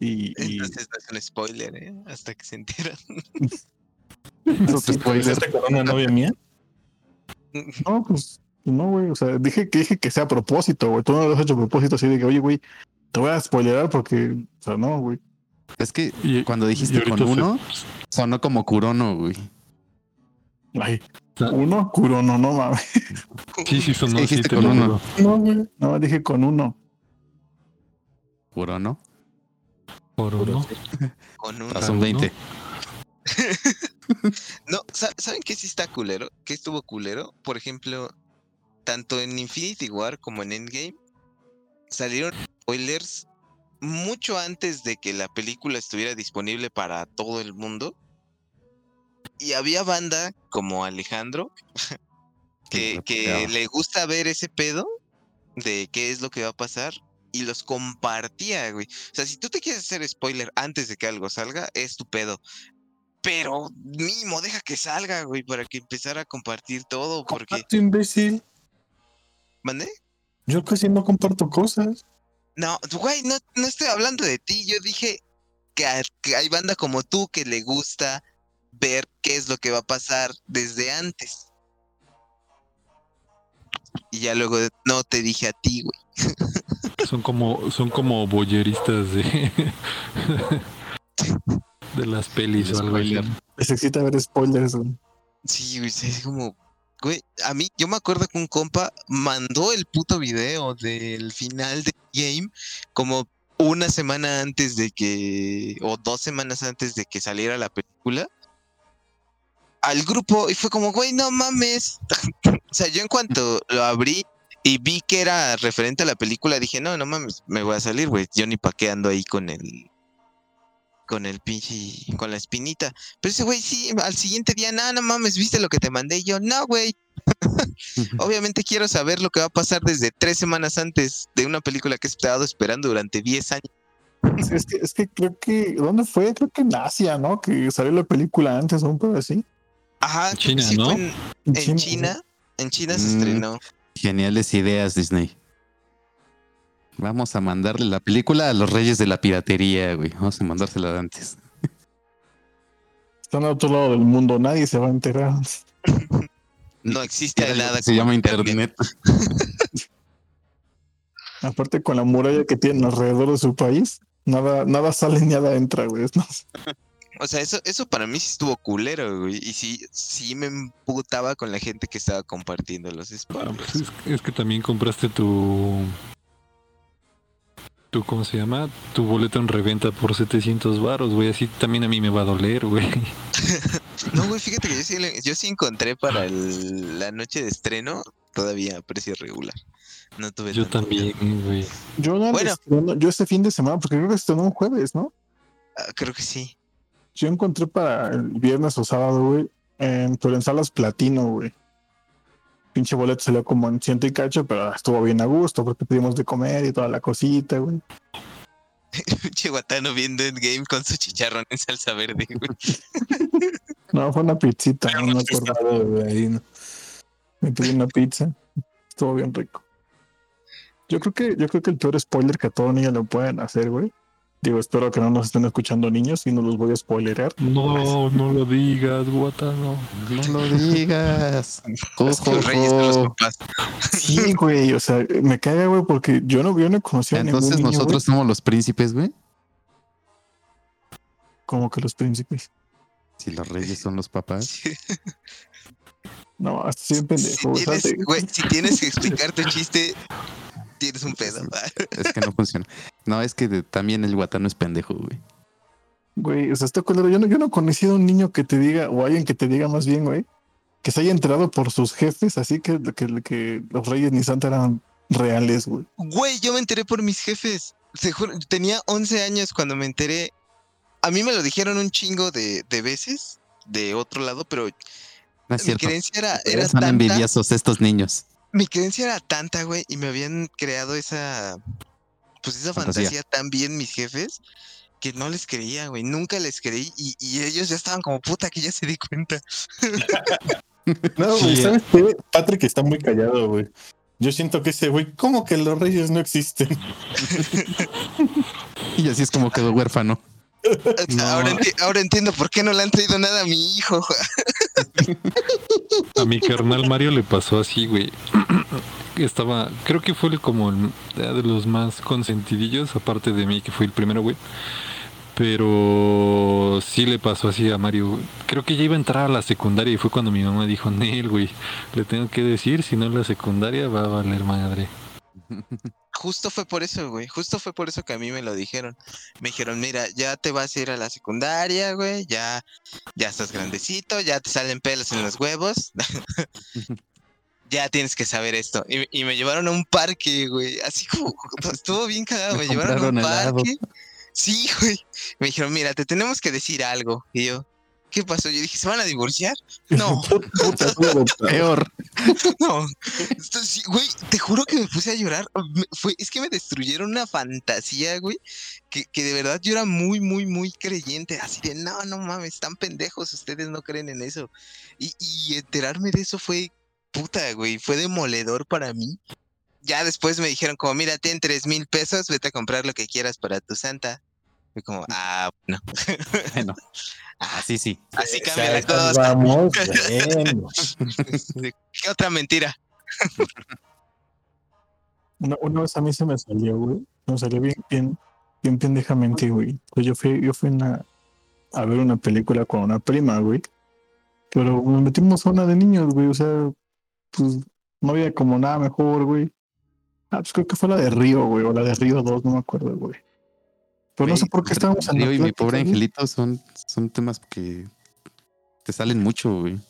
Y, y Entonces no es un spoiler, ¿eh? Hasta que se enteran. eso sí, ¿Te besaste con una novia mía? No, pues no, güey. O sea, dije que dije que sea a propósito, güey. Tú no lo has hecho a propósito así de que, oye, güey, Te voy a spoilerar porque, o sea, no, güey. Es que Y- cuando dijiste con se- uno, sonó como Kurono, güey. Ay, Ah. uno, Kurono, no mames. Sí, sí, sonó dijiste te con uno. No, güey. No, dije con uno. Kurono. Por uno. Con son uno. 20. No, sa- ¿saben qué sí está culero? ¿Qué estuvo culero? Por ejemplo, tanto en Infinity War como en Endgame salieron spoilers mucho antes de que la película estuviera disponible para todo el mundo. Y había banda como Alejandro que, que le gusta ver ese pedo de qué es lo que va a pasar y los compartía, güey. O sea, si tú te quieres hacer spoiler antes de que algo salga, es tu pedo. Pero mínimo, deja que salga, güey, para que empezara a compartir todo, porque... Comparto, imbécil. ¿Mandé? Yo casi no comparto cosas. No, güey, no, no estoy hablando de ti. Yo dije que, a- que hay banda como tú que le gusta ver qué es lo que va a pasar desde antes. Y ya luego no te dije a ti, güey. Son como, son como boyeristas de, de las pelis o algo así. Les excita ver spoilers, güey. Sí, güey, sí, es como, güey, a mí, yo me acuerdo que un compa mandó el puto video del final de game como una semana antes de que, o dos semanas antes de que saliera la película, al grupo y fue como, güey, no mames. o sea, yo en cuanto lo abrí y vi que era referente a la película, dije, no, no mames, me voy a salir, güey. Yo ni pa' qué ando ahí con el, con el pinche, con la espinita. Pero ese güey sí, al siguiente día, no, no mames, ¿viste lo que te mandé? Y yo, no, güey. Obviamente quiero saber lo que va a pasar desde tres semanas antes de una película que he estado esperando durante 10 años. Es, es que, es que creo que, ¿dónde fue? Creo que en Asia, ¿no? Que salió la película antes o un pedo así. Ajá, China, sí ¿no? fue en, en China. En China se Mm. estrenó. Geniales ideas, Disney. Vamos a mandarle la película a los reyes de la piratería, güey. Vamos a mandársela de antes. Están al otro lado del mundo, nadie se va a enterar. No existe Era nada que se como llama internet. Aparte con la muralla que tienen alrededor de su país, nada, nada sale ni nada entra, güey. O sea, eso, eso para mí sí estuvo culero, güey. Y sí, sí me emputaba con la gente que estaba compartiendo los Ah, spoilers. pues es, es que también compraste tu. Tu ¿Cómo se llama? Tu boleto en reventa por 700 varos, güey. Así también a mí me va a doler, güey. No, güey, fíjate que yo sí, le- yo sí encontré para el- la noche de estreno todavía a precio regular. No tuve Yo también, güey. yo no Bueno. estreno- yo este fin de semana, porque creo que estrenó un jueves, ¿no? Ah, creo que sí. Yo encontré para el viernes o sábado, güey, en, pero en salas platino, güey. Pinche boleto salió como en ciento y cacho, pero estuvo bien a gusto porque pedimos de comer y toda la cosita, güey. Pinche guatano viendo Endgame con su chicharrón en salsa verde, güey. No, fue una pizzita, no acuerdo. estado, güey, ahí, ¿no? Me pedí una pizza. Estuvo bien rico. Yo creo que, yo creo que el peor spoiler que a todo niño le pueden hacer, güey. Digo, espero que no nos estén escuchando niños y no los voy a spoilerar. No, no lo digas, guatano. No lo digas. Es que los reyes son los papás. Sí, güey, o sea, me caga, güey, porque yo no, yo no conocía a ningún Entonces niño, nosotros somos los príncipes, güey. como que los príncipes. Si los reyes son los papás. No, soy un pendejo, Si güey. tienes, güey, si tienes que explicar tu chiste, tienes un pedo. Es que no funciona. No, es que de- también el guatano es pendejo, güey. Güey, o sea, está culero. Yo no, yo no he conocido a un niño que te diga, o alguien que te diga más bien, güey, que se haya enterado por sus jefes, así que, que, que los reyes ni Santa eran reales, güey. Güey, yo me enteré por mis jefes. Se juro, tenía 11 años cuando me enteré. A mí me lo dijeron un chingo de, de veces de otro lado, pero No es mi cierto. creencia era, era Son tanta. envidiosos estos niños. Mi creencia era tanta, güey, y me habían creado esa. Pues esa Fantasía. fantasía, tan bien mis jefes que no les creía, güey. Nunca les creí y, y ellos ya estaban como puta que ya se di cuenta. No, güey, Sí. ¿sabes qué? Patrick está muy callado, güey. Yo siento que ese güey, ¿cómo que los reyes no existen? Y así es como quedó huérfano. O sea, ahora, enti- ahora entiendo por qué no le han traído nada a mi hijo. A mi carnal Mario le pasó así, güey. estaba, creo que fue como el, de los más consentidillos, aparte de mí, que fui el primero, güey. Pero sí le pasó así a Mario. Creo que ya iba a entrar a la secundaria y fue cuando mi mamá dijo, Nel, güey, le tengo que decir, si no en la secundaria va a valer madre. Justo fue por eso, güey. Justo fue por eso que a mí me lo dijeron. Me dijeron, mira, ya te vas a ir a la secundaria, güey. Ya, ya estás grandecito, ya te salen pelos en los huevos. ya tienes que saber esto. Y, y me llevaron a un parque, güey. Así como, estuvo bien cagado. Me, Me llevaron a un helado. parque. Sí, güey. Me dijeron, mira, te tenemos que decir algo. Y yo, ¿qué pasó? Yo dije, ¿se van a divorciar? No, Puta, Peor. no. Güey, te juro que me puse a llorar. Me- Fue, es que me destruyeron una fantasía, güey. Que, que de verdad yo era muy, muy, muy creyente. Así de, no, no mames, están pendejos. Ustedes no creen en eso. Y, y enterarme de eso fue puta, güey. Fue demoledor para mí. Ya después me dijeron como, mira, ten tres mil pesos, vete a comprar lo que quieras para tu santa. Fue como, ah, no. Bueno, así sí. Así O cambia la cosa. Vamos, bueno. ¿Qué otra mentira? Una, una vez a mí se me salió, güey. Me salió bien, bien, bien pendejamente, güey. Pues yo fui, yo fui una- a ver una película con una prima, güey. Pero nos metimos a una de niños, güey. O sea, pues no había como nada mejor, güey. Ah, pues creo que fue la de Río, güey. O la de Río 2, no me acuerdo, güey. Pero no sé por qué estábamos en y mi pobre güey. angelito son, son temas que te salen mucho, güey.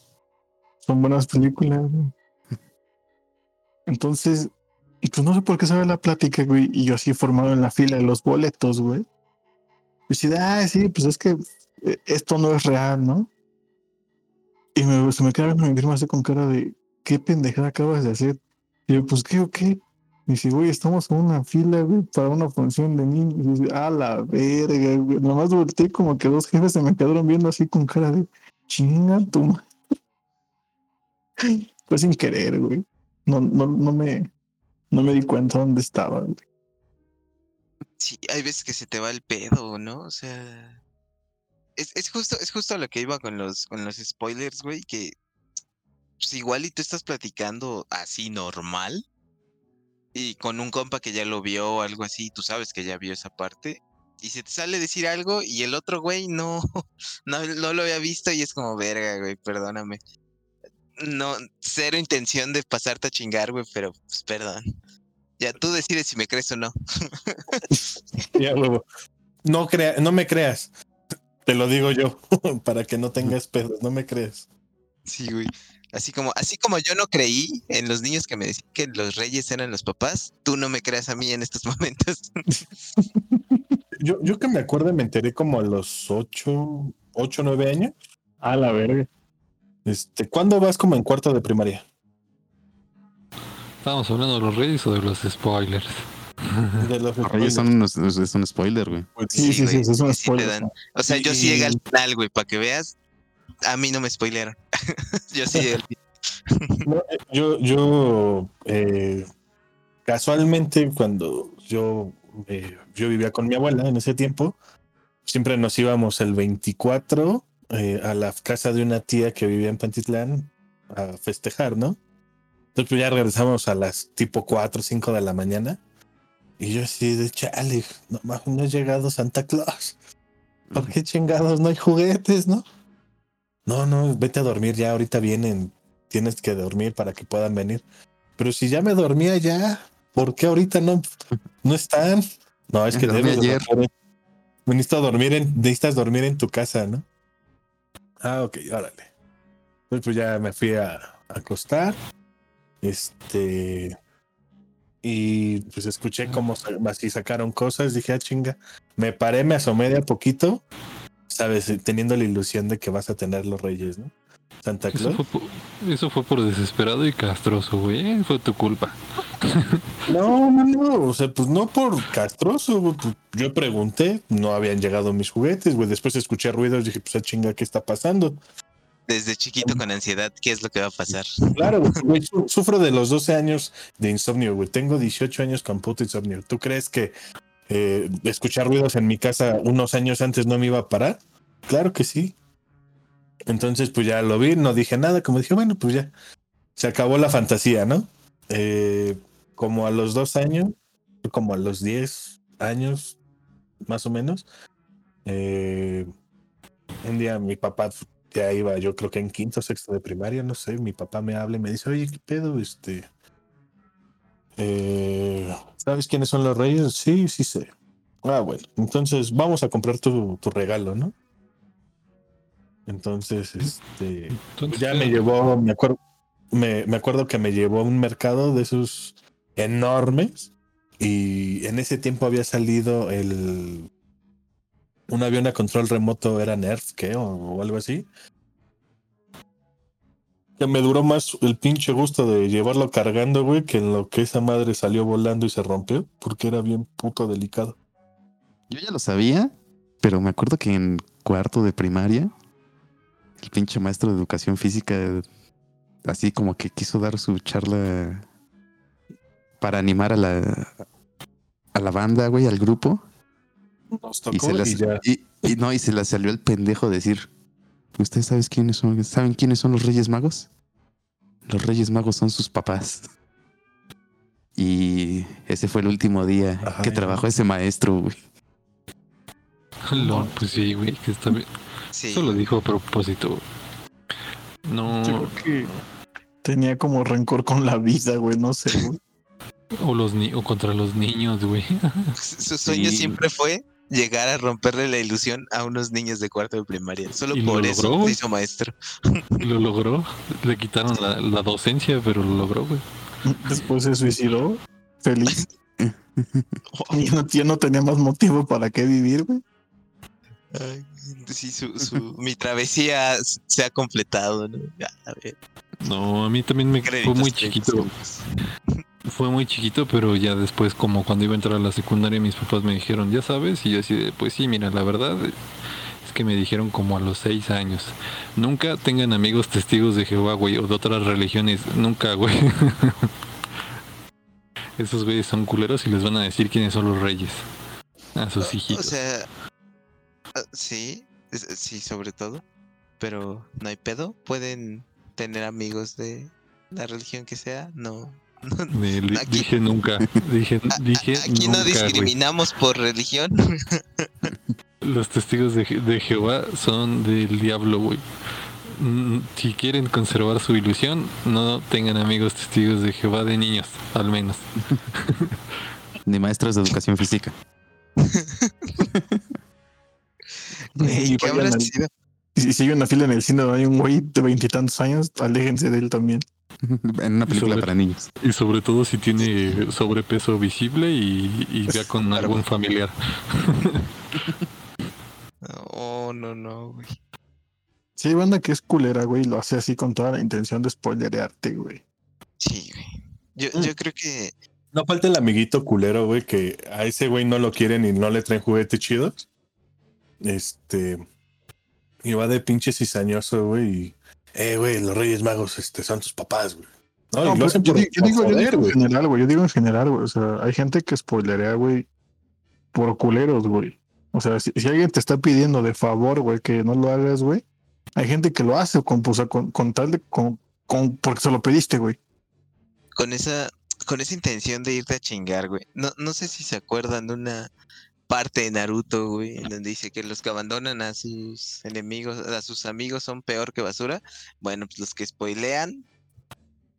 Son buenas películas, güey. Entonces, y pues no sé por qué sabe la plática, güey. Y yo así formado en la fila de los boletos, güey. Y de, ah, sí, pues es que eh, esto no es real, ¿no? Y me, se me queda viendo mi prima así con cara de, ¿qué pendejada acabas de hacer? Y yo, pues, ¿qué o qué? Y dice, güey, estamos en una fila, güey, para una función de niños. Y ah, la verga, güey. Nomás volteé como que dos jefes se me quedaron viendo así con cara de, chinga tu madre. Fue sin querer, güey. No, no, no me, no me di cuenta dónde estaba, güey. Sí, hay veces que se te va el pedo, ¿no? O sea, es, es justo, es justo a lo que iba con los, con los spoilers, güey, que pues, igual y tú estás platicando así normal y con un compa que ya lo vio o algo así, tú sabes que ya vio esa parte y se te sale decir algo y el otro güey no, no, no lo había visto y es como verga, güey, perdóname. No, cero intención de pasarte a chingar, güey, pero pues perdón. Ya tú decides si me crees o no. Ya, huevo. No, crea, no me creas. Te lo digo yo, para que no tengas pedos, no me creas. Sí, güey. Así como, así como yo no creí en los niños que me decían que los reyes eran los papás, tú no me creas a mí en estos momentos. Yo, yo que me acuerdo me enteré como a los ocho, ocho, nueve años. A la verga. Este, ¿cuándo vas como en cuarto de primaria? ¿Estábamos hablando de los reyes o de los spoilers? De los Los reyes son unos- es, un spoiler, güey. Sí, sí, sí, eso es un sí spoiler. O sea, yo sí llegué al Y- final, güey, para que veas. A mí no me spoilearon. yo sí llegué al final. No, eh, yo, yo eh, casualmente cuando yo, eh, yo vivía con mi abuela en ese tiempo, siempre nos íbamos el 24 eh, a la casa de una tía que vivía en Pantitlán a festejar, ¿no? Entonces pues, ya regresamos a las tipo 4 o 5 de la mañana. Y yo así de chale, no, no ha llegado Santa Claus. ¿Por qué chingados no hay juguetes, no? No, no, vete a dormir ya, ahorita vienen tienes que dormir para que puedan venir. Pero si ya me dormía ya, ¿por qué ahorita no, no están? No, es Me que debes de ayer. dormir necesitas dormir en, necesitas dormir en tu casa, ¿no? Ah, ok, órale. Entonces pues ya me fui a, a acostar. Este. Y pues escuché cómo así sacaron cosas. Dije, ah, chinga. Me paré, me asomé de a poquito. Sabes, teniendo la ilusión de que vas a tener los reyes, ¿no? Santa Eso Claus. fue, por, eso fue por desesperado y castroso, güey. eh, Fue tu culpa. No, no, no, o sea, pues no por castroso, güey, pues, yo pregunté, no habían llegado mis juguetes, güey, después escuché ruidos, dije, pues, ah, chinga, ¿qué está pasando? Desde chiquito con ansiedad, ¿qué es lo que va a pasar? Claro, güey, güey, su- sufro de los 12 años de insomnio, güey, tengo 18 años con puto insomnio, ¿tú crees que eh, escuchar ruidos en mi casa unos años antes no me iba a parar? Claro que sí. Entonces, pues ya lo vi, no dije nada, como dije, bueno, pues ya, se acabó la fantasía, ¿no? eh, como a los dos años, como a los diez años, más o menos, eh, un día mi papá ya iba, yo creo que en quinto sexto de primaria, no sé, mi papá me habla y me dice, oye, ¿qué pedo? Este, eh, ¿sabes quiénes son los reyes? Sí, sí sé. Ah, bueno, entonces vamos a comprar tu, tu regalo, ¿no? Entonces, este, Entonces, ya me llevó, me acuerdo, me, me acuerdo que me llevó a un mercado de esos enormes y en ese tiempo había salido el un avión a control remoto era Nerf, ¿qué? O, o algo así. Que me duró más el pinche gusto de llevarlo cargando, güey, que en lo que esa madre salió volando y se rompió, porque era bien puto delicado. Yo ya lo sabía, pero me acuerdo que en cuarto de primaria, el pinche maestro de educación física, así como que quiso dar su charla para animar a la, a la banda, güey, al grupo. Nos Y tocó se, y, las, ya. y, y no, y se la salió el pendejo decir, ¿ustedes saben quiénes son, saben quiénes son los Reyes Magos? Los Reyes Magos son sus papás. Y ese fue el último día Ajá, que trabajó ese maestro, güey. Lo- pues sí, güey, que está bien. Sí. Eso lo dijo a propósito. No, Yo creo que tenía como rencor con la vida, güey, no sé, güey. o los ni o contra los niños, güey. Su sueño Sí. siempre fue llegar a romperle la ilusión a unos niños de cuarto de primaria. Solo Y lo por eso logró, se hizo maestro. Lo logró. Le quitaron la, la docencia, pero lo logró, güey. Después se suicidó, feliz. Y no, ya no tenía más motivo para qué vivir, güey. Ay, sí, su, su- mi travesía se ha completado, ¿no? Ya, a ver, No, a mí también me fue créditos, muy créditos, chiquito. créditos. Fue muy chiquito, pero ya después, como cuando iba a entrar a la secundaria, mis papás me dijeron, ya sabes, y yo así de, pues sí, mira, la verdad es que me dijeron como a los seis años, nunca tengan amigos testigos de Jehová, güey, o de otras religiones, nunca, güey. Esos güeyes son culeros y les van a decir quiénes son los reyes a sus O hijitos. sea, ah, sí, sí, sobre todo. Pero no hay pedo. Pueden tener amigos de la religión que sea. No. Aquí- dije nunca, dije, dije Aquí no nunca, discriminamos por religión. Los testigos de, Je- de Jehová son del diablo, güey. Si quieren conservar su ilusión, no tengan amigos testigos de Jehová de niños, al menos. Ni maestros de educación física. Y si sigue una fila en el cine donde hay un güey de veintitantos años, aléjense de él también. en una película sobre- para niños. Y sobre todo si tiene sobrepeso visible y, y ya con algún familiar. Oh, no, no, güey. Hay banda que es culera, güey, lo hace así con toda la intención de spoilerearte, güey. Sí, güey. Yo, Mm. yo creo que No falta el amiguito culero, güey, que a ese güey no lo quieren y no le traen juguetes chidos. Este. Y va de pinche cizañoso, güey. Y, eh, güey, los Reyes Magos este, son tus papás, güey. No, No, pues, yo, por, di- yo por digo, yo digo en general, güey. Yo digo en general, güey. O sea, hay gente que spoilerea, güey, por culeros, güey. O sea, si, si alguien te está pidiendo de favor, güey, que no lo hagas, güey, hay gente que lo hace con, pues, o sea, con, con tal de, con, con, porque se lo pediste, güey. con esa, con esa intención de irte a chingar, güey. No, no sé si se acuerdan de una parte de Naruto, güey, en donde dice que los que abandonan a sus enemigos, a sus amigos son peor que basura. Bueno, pues los que spoilean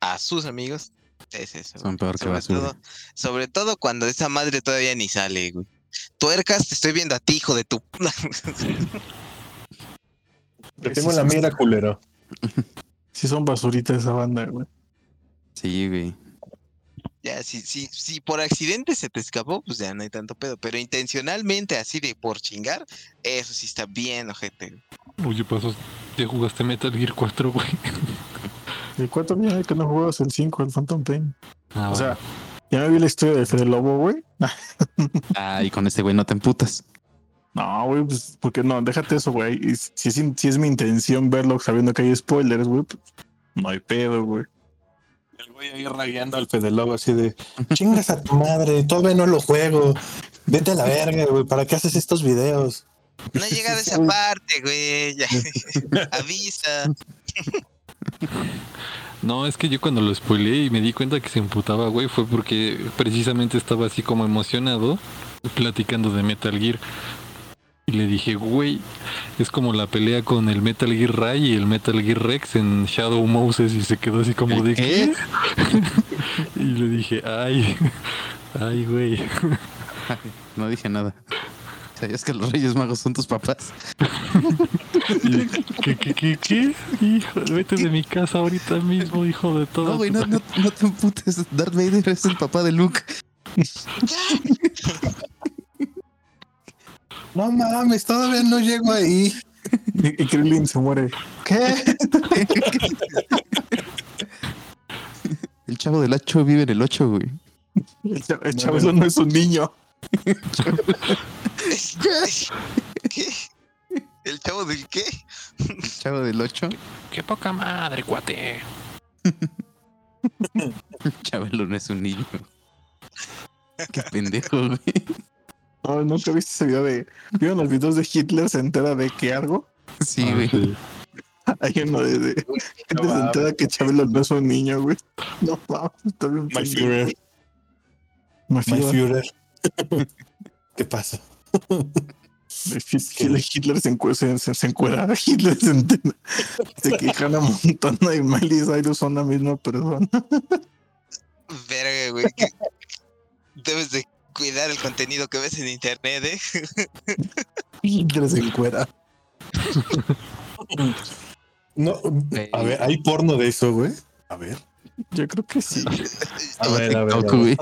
a sus amigos es eso. Son peor que sobre basura. Todo, sobre todo cuando esa madre todavía ni sale, güey. Tuercas, te estoy viendo a ti, hijo de tu. Te tengo en la mira, culero. Sí son basuritas esa banda, güey. Sí, güey. Ya, si, si, si por accidente se te escapó, pues ya no hay tanto pedo. Pero intencionalmente, así de por chingar, eso sí está bien, ojete. Oye, pasos, ya jugaste Metal Gear 4, güey. El 4 ya que no jugabas el 5, el Phantom Pain. Ah, O sea, bueno. ya me vi la historia de Fede Lobo, güey. Ah, y con este güey no te emputas. No, güey, pues, porque no, déjate eso, güey. Si es, si es mi intención verlo sabiendo que hay spoilers, güey, pues no hay pedo, güey. El güey ahí rayando al Fede Lobo así de chingas a tu madre, todavía no lo juego. Vete a la verga, güey. ¿Para qué haces estos videos? No he llegado a esa parte, güey. ya. Avisa. No, es que yo cuando lo spoileé y me di cuenta que se emputaba, güey, fue porque precisamente estaba así como emocionado platicando de Metal Gear. Y le dije, güey, es como la pelea con el Metal Gear Ray y el Metal Gear Rex en Shadow Moses y se quedó así como de ¿Qué? y le dije, ay, ay, güey. No dije nada. ¿Sabías que los Reyes Magos son tus papás? Y, ¿Qué, qué, qué, qué? Hijo, vete de mi casa ahorita mismo, hijo de todo. No, güey, no, no, no te emputes. Darth Vader es el papá de Luke. No mames, todavía no llego ahí. Y, y Krillin se muere. ¿Qué? El chavo del 8 vive en el 8, güey. El, cha- el Chabelo no es un niño. ¿Qué? ¿El chavo del qué? El chavo del 8. Qué poca madre, cuate. Chabelo no es un niño. Qué pendejo, güey. No, nunca viste ese video de. ¿Vieron los videos de Hitler se entera de que algo? Sí, Ah, güey. sí. Hay uno de. de Hitler se entera que Chabelo no es un niño, güey. No mames, está bien. My. Führer, My Führer. ¿Qué pasa? Hitler, Hitler se, encue- se, se, se encuera, Hitler se entera. Se quejan a Montana y Miley Cyrus son la misma persona. Verga, güey. Debes de cuidar el contenido que ves en internet, ¿eh? Se encuera. No, a ver, ¿hay porno de eso, güey? A ver. Yo creo que sí. A ver, a ver. a TikTok, ver. güey.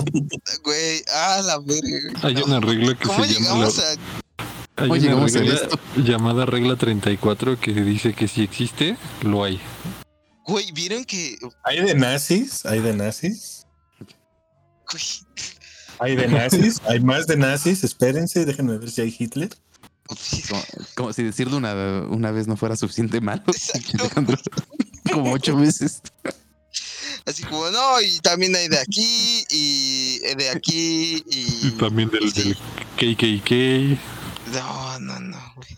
Güey, ah, la verga. Hay una regla que ¿Cómo se llama la- llegamos a hay ¿Cómo una llegamos a regla esto? llamada regla 34 que dice que si existe, lo hay. Güey, ¿vieron que ¿Hay de nazis? ¿Hay de nazis? güey, ¿Hay de nazis? ¿Hay más de nazis? Espérense, déjenme ver si hay Hitler. Como, como si decirlo una, una vez no fuera suficiente malo. Como ocho veces. Así como, no, y también hay de aquí, y de aquí, Y y... también del, Sí. del KKK. No, no, no, güey.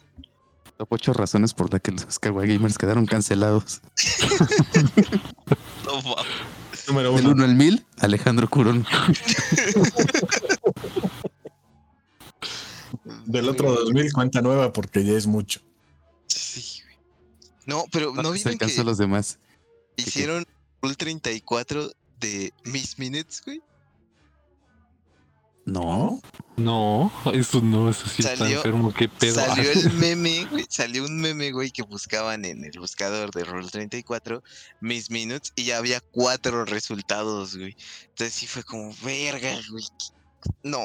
Top ocho razones por las que los Kawaii Gamers quedaron cancelados. No, Número Del uno. 1 al 1000, Alejandro Curón. Del otro 2000, cuenta nueva porque ya es mucho. Sí, güey. No, pero ¿no Se vieron alcanzó que los demás. hicieron Rule 34 de Miss Minutes, güey? No. No, eso no, eso sí está enfermo, qué pedo. Salió el meme, güey, salió un meme, güey, que buscaban en el buscador de Roll 34 Miss Minutes y ya había cuatro resultados, güey. Entonces sí fue como, verga, güey. No,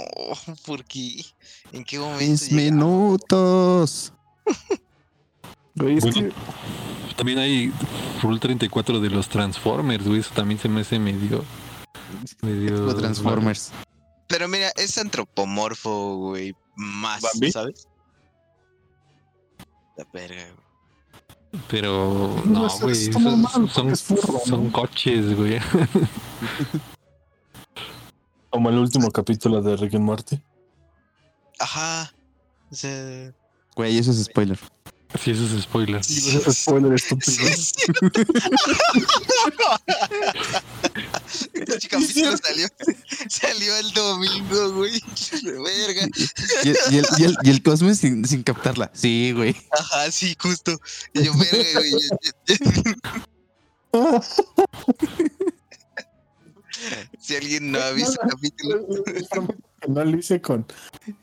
¿por qué? ¿En qué momento? Mis llegamos? minutos. Güey, es Bueno, que También hay Rule 34 de los Transformers, güey. Eso también se me hace medio. medio Los Transformers. Pero mira, es antropomorfo, güey, más, ¿Bambi? ¿sabes? La verga, güey. Pero No, güey. Son, son, es furro, son ¿no? coches, güey. Como el último capítulo de Rick and Morty. Ajá. O sea, Güey, eso es spoiler. Sí, eso es spoiler. ese es spoiler estúpido. Este capítulo salió, salió el domingo, güey. Verga. Y el, y el, y el, y el Cosme sin, sin captarla. Sí, güey. Ajá, sí, justo. Y yo, verga, güey. yo- yo- Si alguien no ha visto el capítulo, No lo hice con,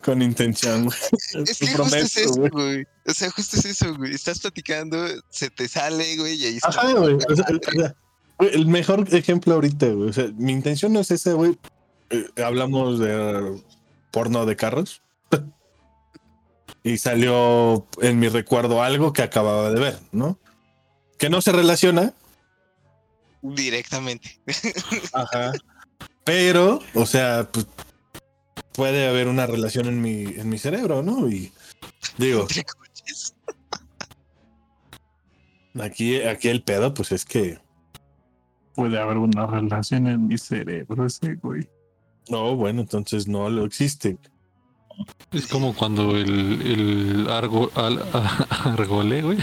con intención, güey. es que justo es eso, güey. O sea, justo es eso, güey. Estás platicando, se te sale, güey, y ahí está. Ajá, güey. O sea, o el mejor ejemplo ahorita, güey. O sea, mi intención no es esa, güey. Eh, hablamos de porno de carros. y salió en mi recuerdo algo que acababa de ver, ¿no? Que no se relaciona. Directamente. Ajá. Pero, o sea, pues, puede haber una relación en mi, en mi cerebro, ¿no? Y digo, aquí, aquí el pedo, pues es que. Puede haber una relación en mi cerebro ese, güey. No, bueno, entonces no lo existe. Es como cuando el, el argo, al- argole, güey,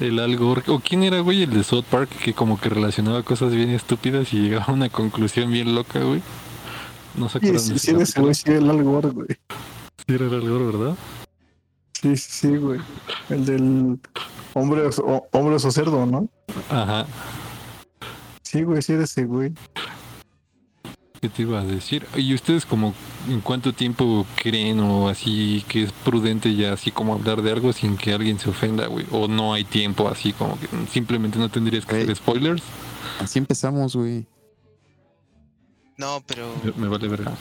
El Al Gore. ¿O quién era, güey? El de South Park que como que relacionaba cosas bien estúpidas y llegaba a una conclusión bien loca, güey. No se Sí, acuerdan sí, sí, ese güey, sí, el Al Gore, güey. Sí, era el Al Gore, ¿verdad? Sí, sí, sí, güey. El del hombre, o- hombre o cerdo, ¿no? Ajá. Sí, güey, sí, era ese güey. ¿Qué te iba a decir? ¿Y ustedes como en cuánto tiempo creen o así que es prudente ya así como hablar de algo sin que alguien se ofenda, güey? O no hay tiempo así como que simplemente no tendrías que hacer spoilers. Así empezamos, güey. No, pero Me- vale verga.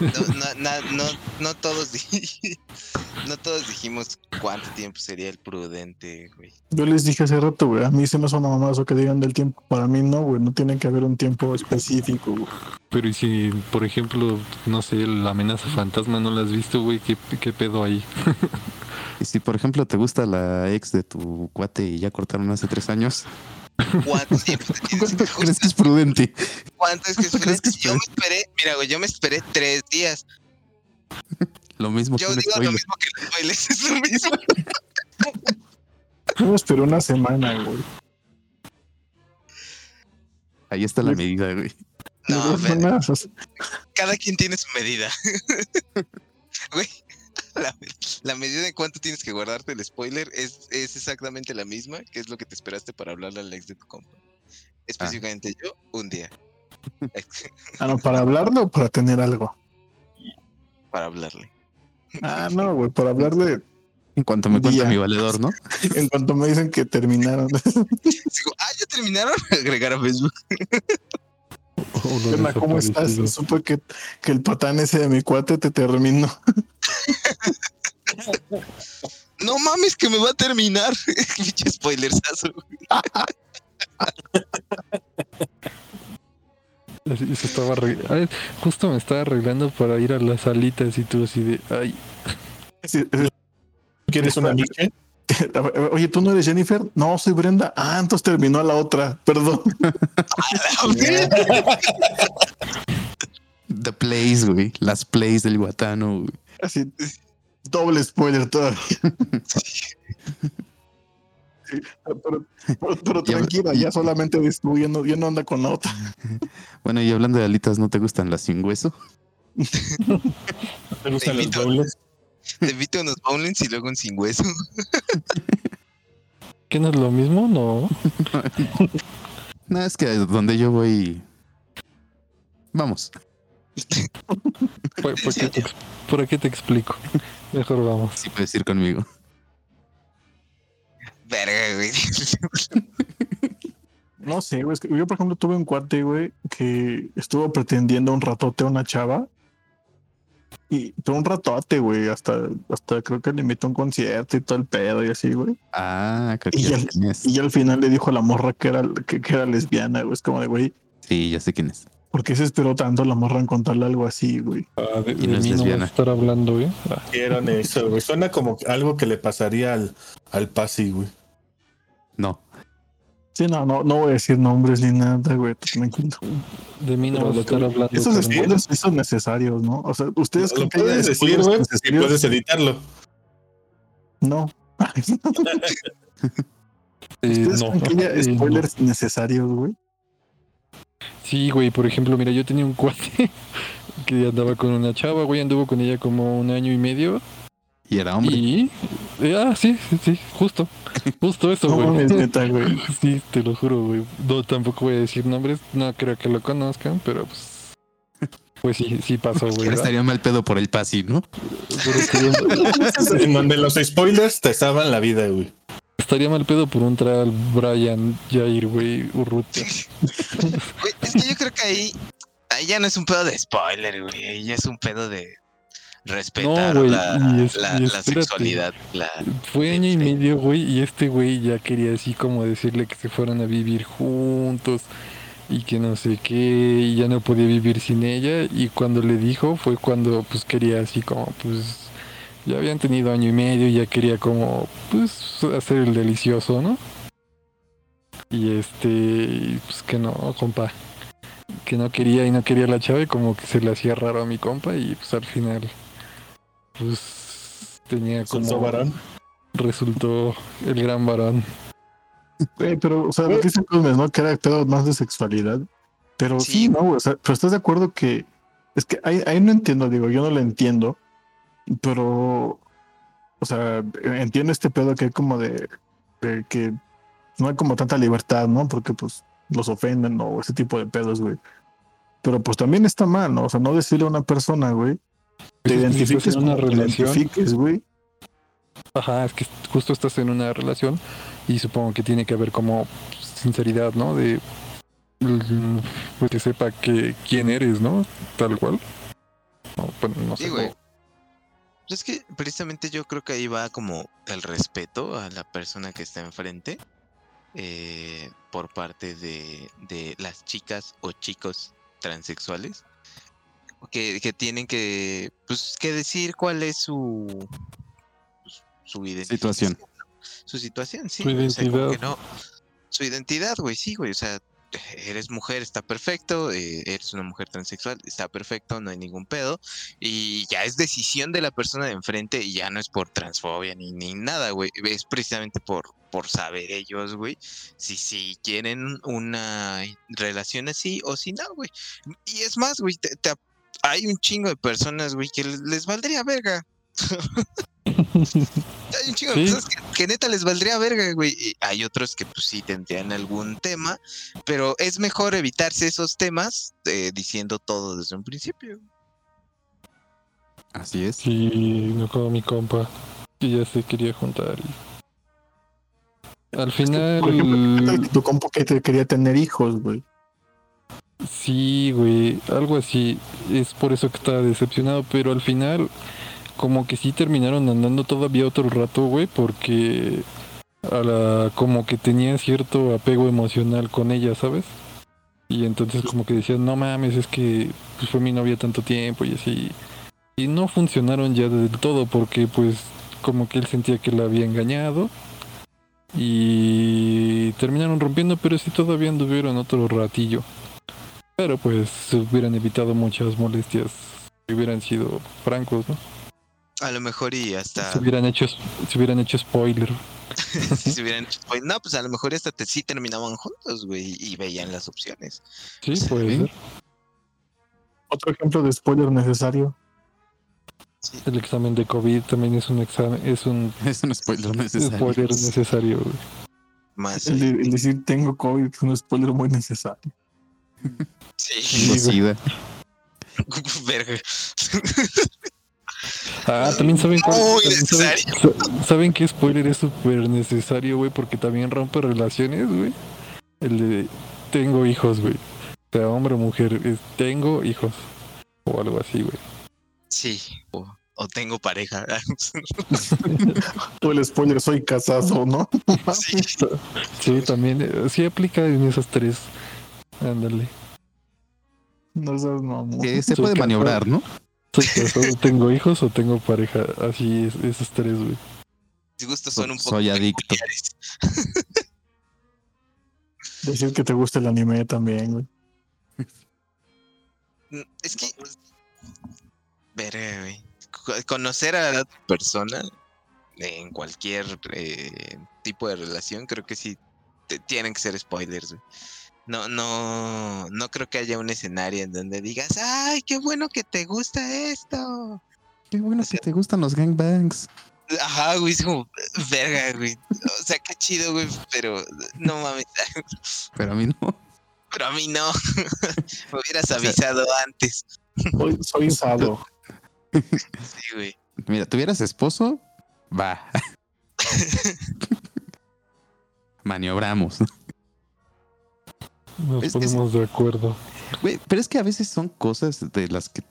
no, no, na- no, no todos di- no todos dijimos cuánto tiempo sería el prudente, güey. Yo les dije hace rato, güey, a mí se me suena mamá eso que digan del tiempo. Para mí no, güey, no tiene que haber un tiempo específico, güey. Pero y si, por ejemplo, no sé, la amenaza fantasma no la has visto, güey, ¿qué, qué pedo ahí? Y si, por ejemplo, te gusta la ex de tu cuate y ya cortaron hace tres años, ¿Cuánto tiempo te tienes ¿cuánto que crees que es prudente? ¿Cuánto es que ¿Cuánto crees esperé? que Yo me esperé, mira, güey, yo me esperé tres días. Lo mismo que Yo digo lo spoiler. mismo que los spoilers, es lo mismo. Yo me esperé una semana, güey. Ahí está la medida, güey. No, De todas pero maneras, o sea, cada quien tiene su medida. Güey, la, la medida en cuánto tienes que guardarte el spoiler es, es exactamente la misma, que es lo que te esperaste para hablarle al ex de tu compa. Específicamente yo, un día. ah, no, para hablarlo o para tener algo. para hablarle. Ah, no, güey, para hablarle En cuanto me cuenta mi valedor, ¿no? en cuanto me dicen que terminaron. Digo, ah, ya terminaron. Agregar a Facebook. O lo ¿Qué onda? ¿Cómo estás? Supe que, que el patán ese de mi cuate te terminó. No mames, que me va a terminar. Pinche spoilersazo. Se estaba justo me estaba arreglando para ir a las salitas y tú así de, ay, Sí. ¿Quieres una miche? Oye, ¿tú no eres Jennifer? No, soy Brenda. Ah, entonces terminó a la otra. Perdón. The Plays, güey. Las Plays del Guatano, güey. Así, doble spoiler todavía. Sí, pero, pero- pero Ya- tranquila, ya solamente destruyendo, ya no anda con la otra. Bueno, y hablando de alitas, ¿no te gustan las sin hueso? ¿Te gustan los invito. dobles? Te invito unos bowlings y luego un sin hueso. ¿qué no es lo mismo? No. No, es que donde yo voy. Vamos. ¿Por, por qué por aquí te explico? Mejor vamos. Si puedes ir conmigo. Verga, güey. No sé, güey. es que yo, por ejemplo, tuve un cuate, güey, que estuvo pretendiendo un ratote a una chava. Y pero un ratote, güey. Hasta, hasta creo que le invitó a un concierto y todo el pedo y así, güey. Ah, creo que Y ya el- sé quién es. Y ya al final le dijo a la morra que era, que, que era lesbiana, güey. Es como de, güey, Sí, ya sé quién es. ¿Por qué se esperó tanto la morra en contarle algo así, güey? Ah, de, Y de no es mí no lesbiana. estar hablando, ¿eh? Ah, Hicieron eso, güey. Suena como algo que le pasaría al, al Pasi, güey. No. Sí, no, no, no voy a decir nombres ni nada, güey. Tranquilo. de mí no vas a lo estar que- hablando. Esos spoilers sí son necesarios, ¿no? O sea, ustedes Lo creen que puedes decir, spoilers güey, y puedes editarlo. No. Eh, ¿Ustedes no. creen que haya Eh, no. spoilers necesarios, güey? Sí, güey, por ejemplo, mira, yo tenía un cuate que andaba con una chava, güey, anduvo con ella como un año y medio. Y era hombre. Y. eh, ah, sí, sí, sí, justo. Justo eso, güey. Sí, te lo juro, güey. No, tampoco voy a decir nombres, no creo que lo conozcan, pero pues. Pues sí, sí pasó, güey. Estaría mal pedo por el pasi, ¿no? En donde los spoilers te salvan la vida, güey. estaría mal pedo por un tal Brian Jair, güey, Urrutia. Güey, es que yo creo que ahí, ahí ya no es un pedo de spoiler, güey. Ahí ya es un pedo de respetar No, güey, la, y es- la- y la espérate. sexualidad. La, Fue año y Sí. medio, güey, y este güey ya quería así como decirle que se fueran a vivir juntos y que no sé qué, y ya no podía vivir sin ella. Y cuando le dijo fue cuando pues quería así como pues ya habían tenido año y medio y ya quería como pues hacer el delicioso, ¿no? Y este, pues que no, compa. Que no quería y no quería la chava y como que se le hacía raro a mi compa y pues al final pues tenía como varón. resultó el gran varón. Güey, pero, o sea, lo que dice Cosmes, ¿no? Que era pedo más de sexualidad. Pero sí, Sí. no, güey, o sea, pero estás de acuerdo que es que ahí, ahí no entiendo, digo, yo no lo entiendo, pero, o sea, entiendo este pedo que hay como de, de que no hay como tanta libertad, ¿no? Porque pues los ofenden o ese tipo de pedos, güey. Pero pues también está mal, ¿no? O sea, no decirle a una persona, güey, te Pues identifiques en una relación. identifiques, güey. Ajá, es que justo estás en una relación y supongo que tiene que haber como sinceridad, ¿no? De mm, pues que sepa que quién eres, ¿no? Tal cual. No, no sé. Sí, güey. Pues es que precisamente yo creo que ahí va como el respeto a la persona que está enfrente eh, por parte de, de las chicas o chicos transexuales que, que tienen que pues que decir cuál es su pues, su Situación. su situación sí Su o sea, identidad. no su identidad güey sí güey o sea eres mujer, está perfecto, eh, eres una mujer transexual, está perfecto, no hay ningún pedo, y ya es decisión de la persona de enfrente y ya no es por transfobia ni, ni nada, güey, es precisamente por, por saber ellos, güey, si, si quieren una relación así o si no, güey. Y es más, güey, te- te- hay un chingo de personas, güey, que les, les valdría verga. Hay un chingo de Sí. personas que, que neta les valdría verga, güey. Y hay otros que pues sí tendrían algún tema, pero es mejor evitarse esos temas eh, diciendo todo desde un principio. Así es. Sí, no como mi compa, que ya se quería juntar. y- Al final, Por ejemplo, ¿qué tal que tu compa que te quería tener hijos, güey? sí, güey, algo así. Es por eso que estaba decepcionado, pero al final, como que sí terminaron andando todavía otro rato, güey, porque a la, como que tenía cierto apego emocional con ella, ¿sabes? Y entonces como que decían, no mames, es que pues, fue mi novia tanto tiempo y así. Y no funcionaron ya del todo porque pues como que él sentía que la había engañado. Y terminaron rompiendo, pero sí todavía anduvieron otro ratillo. Pero pues se hubieran evitado muchas molestias si hubieran sido francos, ¿no? A lo mejor y hasta Se hubieran hecho, se hubieran hecho spoiler. si se hubieran hecho- pues, no, pues a lo mejor hasta te, sí terminaban juntos, güey, y veían las opciones. Sí, Sí. puede ser. Otro ejemplo de spoiler necesario. El examen de COVID también es un examen, es un Es un spoiler necesario. spoiler necesario. güey. Más. El, de- el decir tengo COVID es un spoiler muy necesario. Sí, verga. Ah, también saben cuál- Muy también saben- necesario. saben que spoiler es súper necesario, güey, porque también rompe relaciones, güey. El de tengo hijos, güey. O sea, hombre o mujer, es tengo hijos. O algo así, güey. Sí. O, o tengo pareja. O el spoiler soy casado, ¿no? sí. Sí, también, eh, sí aplica en esas tres. Ándale. No seas mamón. Que se Soy puede maniobrar, ¿no? Soy casado, tengo hijos o tengo pareja. Así es, esos tres, güey. Mis gustos son un poco Soy adicto. Decir que te gusta el anime también, güey. Mm, Es que. Verga, güey. Conocer a la persona en cualquier eh, tipo de relación, creo que sí te- tienen que ser spoilers, güey. No, no, no creo que haya un escenario en donde digas, ay, qué bueno que te gusta esto. Qué bueno que te gustan los gangbangs. Ajá, güey, es como, verga, güey. O sea, qué chido, güey, pero no mames. Pero a mí no. Pero a mí no. Me hubieras avisado antes. Soy, soy sado. Sí, güey. Mira, tuvieras esposo, va. Maniobramos. Nos Es ponemos de acuerdo. Güey, pero es que a veces son cosas de las que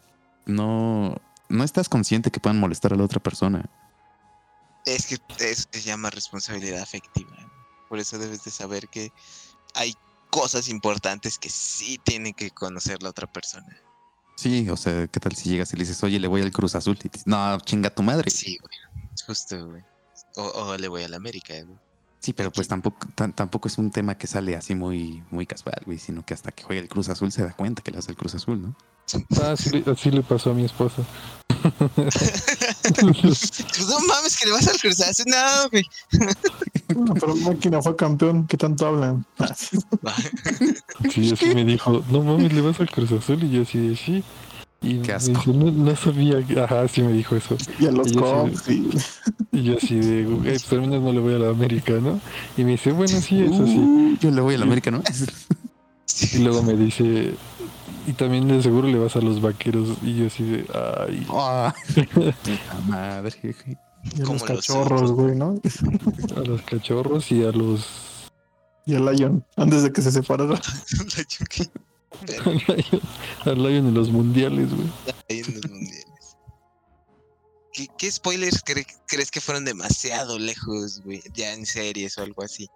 no, no estás consciente que puedan molestar a la otra persona. Es que eso se llama responsabilidad afectiva. Por eso debes de saber que hay cosas importantes que sí tiene que conocer la otra persona. Sí, o sea, ¿qué tal si llegas y le dices, oye, le voy al Cruz Azul? Y dices, no, chinga tu madre. Sí, güey. Justo, güey. O, le voy a la América, güey. Sí, pero pues tampoco, tampoco es un tema que sale así muy, muy casual, güey, sino que hasta que juega el Cruz Azul se da cuenta que le hace el Cruz Azul, ¿no? Ah, sí, así le pasó a mi esposa. No mames, que le vas al Cruz Azul. No, güey. No, pero máquina fue campeón, ¿qué tanto hablan? Sí, así me dijo, no mames, le vas al Cruz Azul. Y yo así de sí. Y Qué me asco. dijo, no, no sabía. que-". Ajá, sí me dijo eso. Y a los Y cops, y Y yo así de, güey, pues al menos no le voy a la América, ¿no? Y me dice, bueno, sí, eso sí. Uh, yo le voy a la América, ¿no? Y luego me dice, y también de seguro le vas a los vaqueros. Y yo así de, ay. Ah, puta madre. güey. y a ¿Cómo los lo cachorros, güey, ¿no? A los cachorros y a los. Y al Lion, antes de que se separara. Al Lion, en los mundiales, güey. En los mundiales. ¿Qué, qué spoilers cre- crees que fueron demasiado lejos, güey? Ya en series o algo así.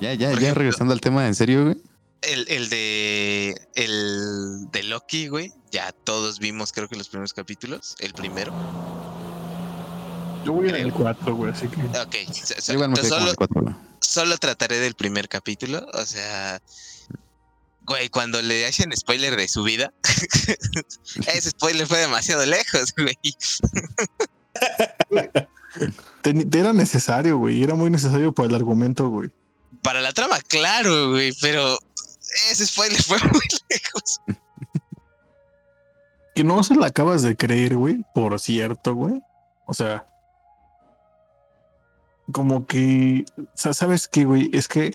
Ya, ya, Por ya ejemplo- regresando al tema en serio, güey. El, el de. El de Loki, güey. Ya todos vimos, creo que los primeros capítulos. El primero. Yo voy en el 4, güey, así que. Ok. so- so- Yo igual me quedé como solo, el cuatro, güey. solo trataré del primer capítulo. O sea. Güey, cuando le hacen spoiler de su vida. ese spoiler fue demasiado lejos, güey. Era necesario, güey. Era muy necesario para el argumento, güey. Para la trama, claro, güey. Pero ese spoiler fue muy lejos. Que no se la acabas de creer, güey. Por cierto, güey. O sea. Como que. o sea, ¿Sabes qué, güey? Es que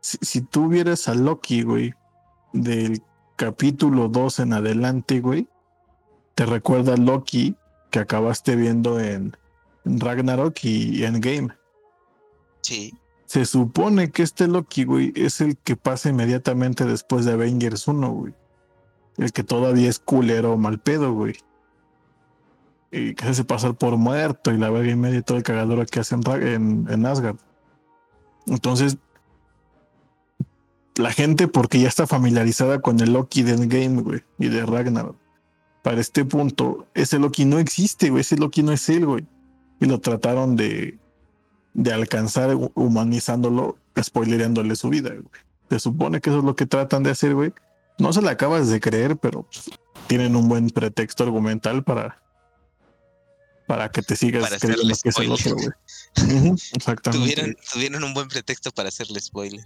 si, si tú vieras a Loki, güey, del capítulo 2 en adelante, güey, te recuerda Loki que acabaste viendo en, Ragnarok y Endgame. Sí. Se supone que este Loki, güey, es el que pasa inmediatamente después de Avengers 1, güey. El que todavía es culero mal pedo, güey. Y que se hace pasar por muerto y la verga y media y todo el cagadero que hace en, Ra- en, en Asgard. Entonces, la gente, porque ya está familiarizada con el Loki de Endgame, güey, y de Ragnarok. Para este punto, ese Loki no existe, güey. Ese Loki no es él, güey. Y lo trataron de, de alcanzar hu- humanizándolo, spoilerándole su vida, güey. Se supone que eso es lo que tratan de hacer, güey. No se la acabas de creer, pero pues, tienen un buen pretexto argumental para para que te sigas Para creyendo que es el otro, güey. Exactamente. Tuvieron, tuvieron un buen pretexto para hacerle spoiler.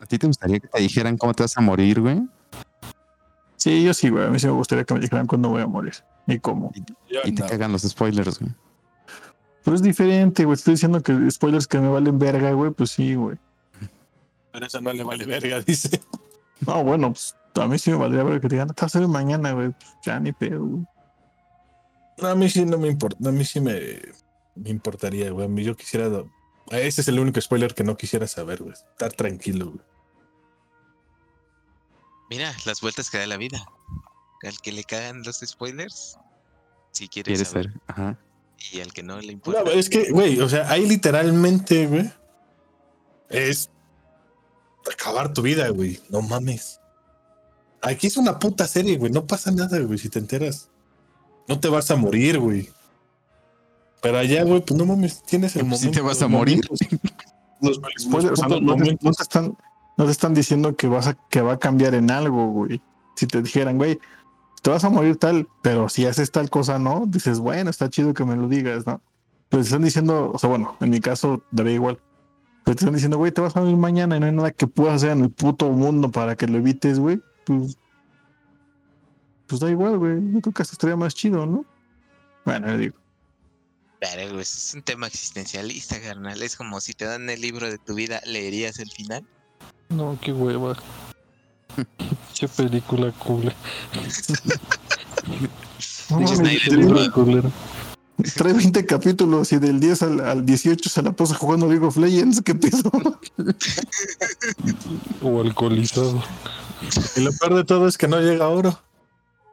¿A ti te gustaría que te dijeran cómo te vas a morir, güey? Sí, yo sí, güey. A mí sí me gustaría que me dijeran cuándo voy a morir y cómo. Y te cagan los spoilers, güey. Pero es diferente, güey. Estoy diciendo que spoilers que me valen verga, güey. Pues sí, güey. Pero eso no le vale verga, dice. No, bueno, pues a mí sí me valdría verga que te digan, te vas a ver mañana, güey. Pues, ya ni pedo, güey. No, a mí sí no me importa. A mí sí me, me importaría, güey. A mí yo quisiera. Ese es el único spoiler que no quisiera saber, güey. Estar tranquilo, güey. Mira, las vueltas que da la vida. Al que le cagan los spoilers, si quiere Quieres saber. ser. Ajá. Y al que no le importa. No, es que, güey, o sea, ahí literalmente, güey, es acabar tu vida, güey. No mames. Aquí es una puta serie, güey. No pasa nada, güey, si te enteras. No te vas a morir, güey. Pero allá, güey, pues no mames, tienes el Pues momento. sí te vas a morir. Los, los Spoiler, o sea, no, te, momentos. no te están, no te están diciendo que vas a, que va a cambiar en algo, güey. Si te dijeran, güey, te vas a morir tal, pero si haces tal cosa, no, dices, bueno, está chido que me lo digas, ¿no? Pero te están diciendo, o sea, bueno, en mi caso daría igual. Pero te están diciendo, güey, te vas a morir mañana y no hay nada que puedas hacer en el puto mundo para que lo evites, güey. Pues, pues da igual, güey. Yo creo que hasta estaría más chido, ¿no? Bueno, yo digo. Pero, es un tema existencialista, carnal. Es como si te dan el libro de tu vida, ¿leerías el final? No, qué hueva. qué película cool. No. Trae 20 capítulos y del 10 al, al 18 se la pasa jugando League of Legends. ¿Qué pedo? O alcoholizado. Y lo peor de todo es que no llega oro.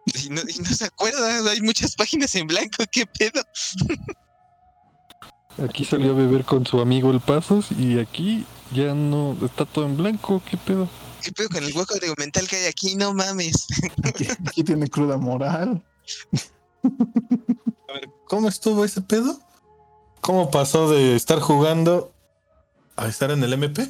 Y no, y no se acuerda, hay muchas páginas en blanco, ¿qué pedo? Aquí salió a beber con su amigo el Pasos y aquí ya no está todo en blanco. ¿Qué pedo? ¿Qué pedo con el hueco argumental que hay aquí? No mames. Aquí, aquí tiene cruda moral. A ver, ¿cómo estuvo ese pedo? ¿Cómo pasó de estar jugando a estar en el MP?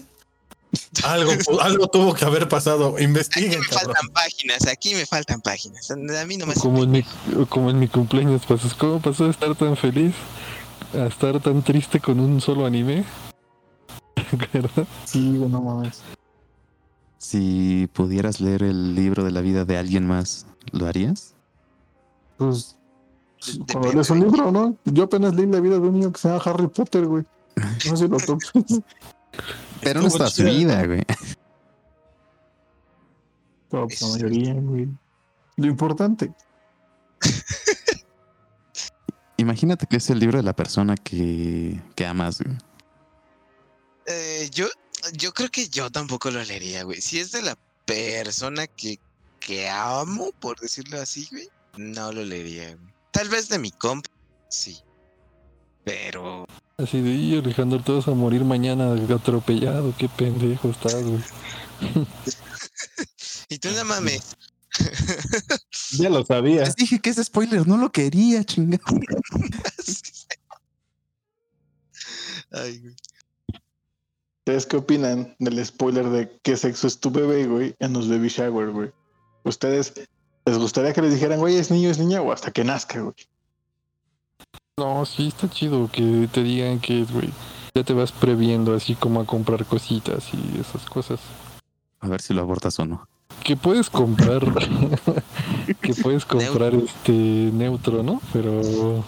Algo, algo tuvo que haber pasado. Aquí Investiguen, me cabrón. faltan páginas, aquí me faltan páginas. A mí no me Como en mi, como en mi cumpleaños. ¿Cómo pasó de estar tan feliz a estar tan triste con un solo anime? ¿Verdad? Sí, no mames. Si pudieras leer el libro de la vida de alguien más, ¿lo harías? Pues. Cuando lees un libro, ¿no? Yo apenas leí la vida de un niño que se llama Harry Potter, güey. No sé si lo topas. Pero no está su vida, güey. Pero pues, la mayoría, güey. Lo importante. Imagínate que es el libro de la persona que, que amas, güey. Eh, yo, yo creo que yo tampoco lo leería, güey. Si es de la persona que, que amo, por decirlo así, güey, no lo leería, güey. Tal vez de mi comp, sí. Pero Así de, y Alejandro, te vas a morir mañana atropellado. Qué pendejo estás, güey. Y tú no mames. Ya lo sabía. Les dije que ese spoiler no lo quería, chingado. Ay, güey. ¿Ustedes qué opinan del spoiler de qué sexo es tu bebé, güey, en los baby shower, güey? ¿Ustedes les gustaría que les dijeran, güey, es niño, es niña, o hasta que nazca, güey? No, sí, está chido que te digan que es, güey. Ya te vas previendo así como a comprar cositas y esas cosas. A ver si lo abortas o no. Que puedes comprar. que puedes comprar este neutro, ¿no? Pero.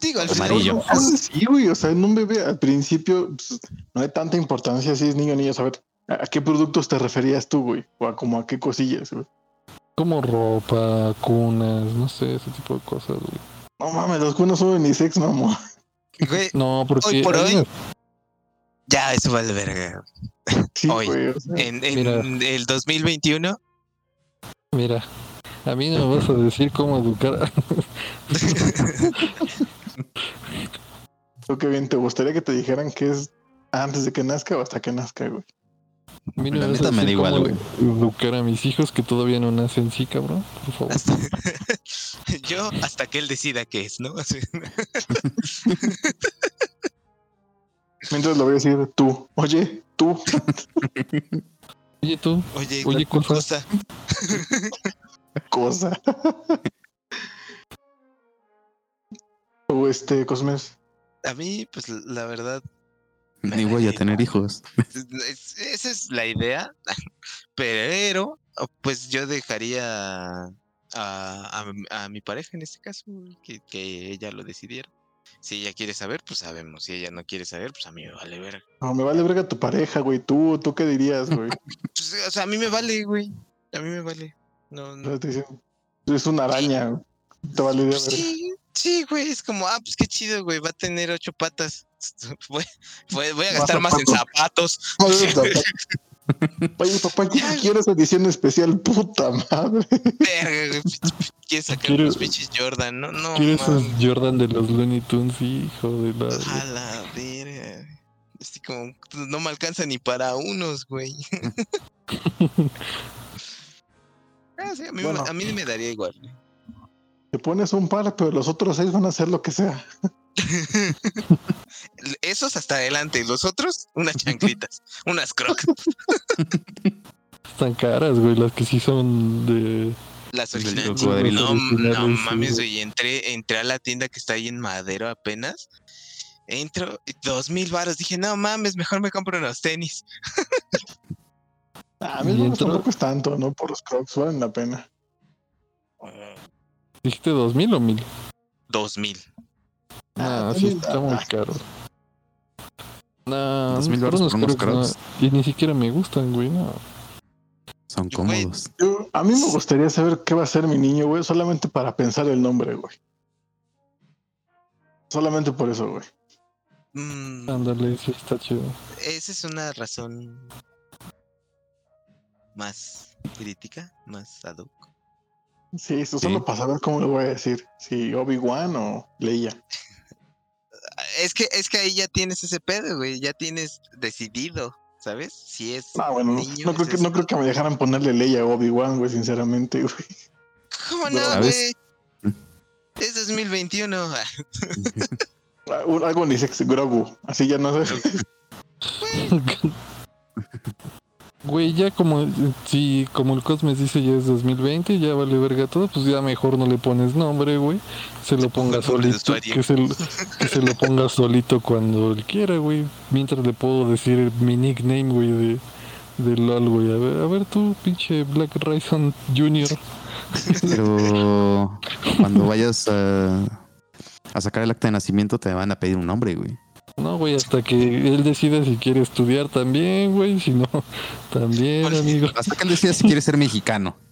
Digo, al final. Amarillo. Sí, güey, o sea, en un bebé al principio pues, no hay tanta importancia si es niño o niña. A ver, ¿a qué productos te referías tú, güey? O a como a qué cosillas, güey. Como ropa, cunas, no sé, ese tipo de cosas, güey. No mames, los cunos son unisex, mamá. Güey, No, porque. Hoy por hoy, ya, eso vale verga. Sí, Hoy. güey. o sea, En, en Mira. el 2021, Mira, a mí no me vas a decir cómo educar. ¿Tú qué bien te gustaría que te dijeran que es antes de que nazca o hasta que nazca, güey? A mí no La me vas a me decir igual, cómo güey. educar a mis hijos que todavía no nacen, sí, cabrón. Por favor. hasta- yo hasta que él decida qué es, ¿no? Mientras lo voy a decir tú. Oye, tú. Oye, tú, Oye, Oye, ¿cuál cosa. cosa? cosa. o este, Cosmes. A mí, pues la verdad, Ni voy a tener hijos. es- esa es la idea, pero pues yo dejaría a, a, a mi pareja en este caso que, que ella lo decidiera. Si ella quiere saber, pues sabemos. Si ella no quiere saber, pues a mí me vale ver. No, me vale verga tu pareja, güey. Tú, ¿tú qué dirías, güey? Pues, o sea, a mí me vale, güey. A mí me vale. No, no. Es una araña. güey. Te vale verga. Sí, sí, güey. Es como, ah, pues qué chido, güey. Va a tener ocho patas. Voy, voy- voy a Más gastar más en zapatos. Oye, papá, ¿qué quieres edición especial? Puta madre. Verga, sacar Quiero- unos pinches Jordan, no, no. ¿Quieres esos. Jordan de los Looney Tunes, hijo de la... A la verga. Así como, no me alcanza ni para unos, güey. Ah, sí, a, mí, Bueno. a mí me daría igual. Te pones un par, pero los otros seis van a hacer lo que sea. Esos hasta adelante, los otros, unas chanclitas, unas crocs. Están caras, güey, las que sí son de... Las originales. No, no mames, güey. Entré, entré a la tienda que está ahí en Madero apenas. Entro, y dos mil baros. Dije, no mames, mejor me compro unos tenis. Ah, A mí Y no tampoco es tanto, ¿no? Por los crocs, valen la pena. ¿Dijiste dos mil o mil? Dos mil. No, Ah, sí también está muy caro. No, Dos mil por unos por unos Crocs, no. Y ni siquiera me gustan, güey, no. Son cómodos. Yo- a mí me gustaría saber qué va a ser mi niño, güey, solamente para pensar el nombre, güey. Solamente por eso, güey. Mm, Ándale, sí está chido. esa es una razón más crítica, más ad hoc. Sí, eso Sí. solo para saber cómo le voy a decir. Si Obi-Wan o Leia. Es que, es que ahí ya tienes ese pedo, güey. Ya tienes decidido, ¿sabes? Si es Ah, bueno, niño. no creo, es que, no creo que me dejaran ponerle Leia a Obi-Wan, güey, sinceramente, güey. ¿Cómo No, güey? Es 2021. Ah, un- Algo ni sex Grogu. Así ya no sé. Güey, ya como si como el Cosmes dice ya es 2020, ya vale verga todo, pues ya mejor no le pones nombre, güey. Se lo ponga solito, usuario. que se, lo- que se lo ponga solito cuando él quiera, güey. Mientras le puedo decir mi nickname, güey, de, de LOL, güey. A ver, a ver tú, pinche Black Ryson Jr. Pero cuando vayas a, a sacar el acta de nacimiento te van a pedir un nombre, güey. No, güey, hasta que él decida si quiere estudiar también, güey. Si no, también, Bueno, amigo. Hasta que él decida si quiere ser mexicano.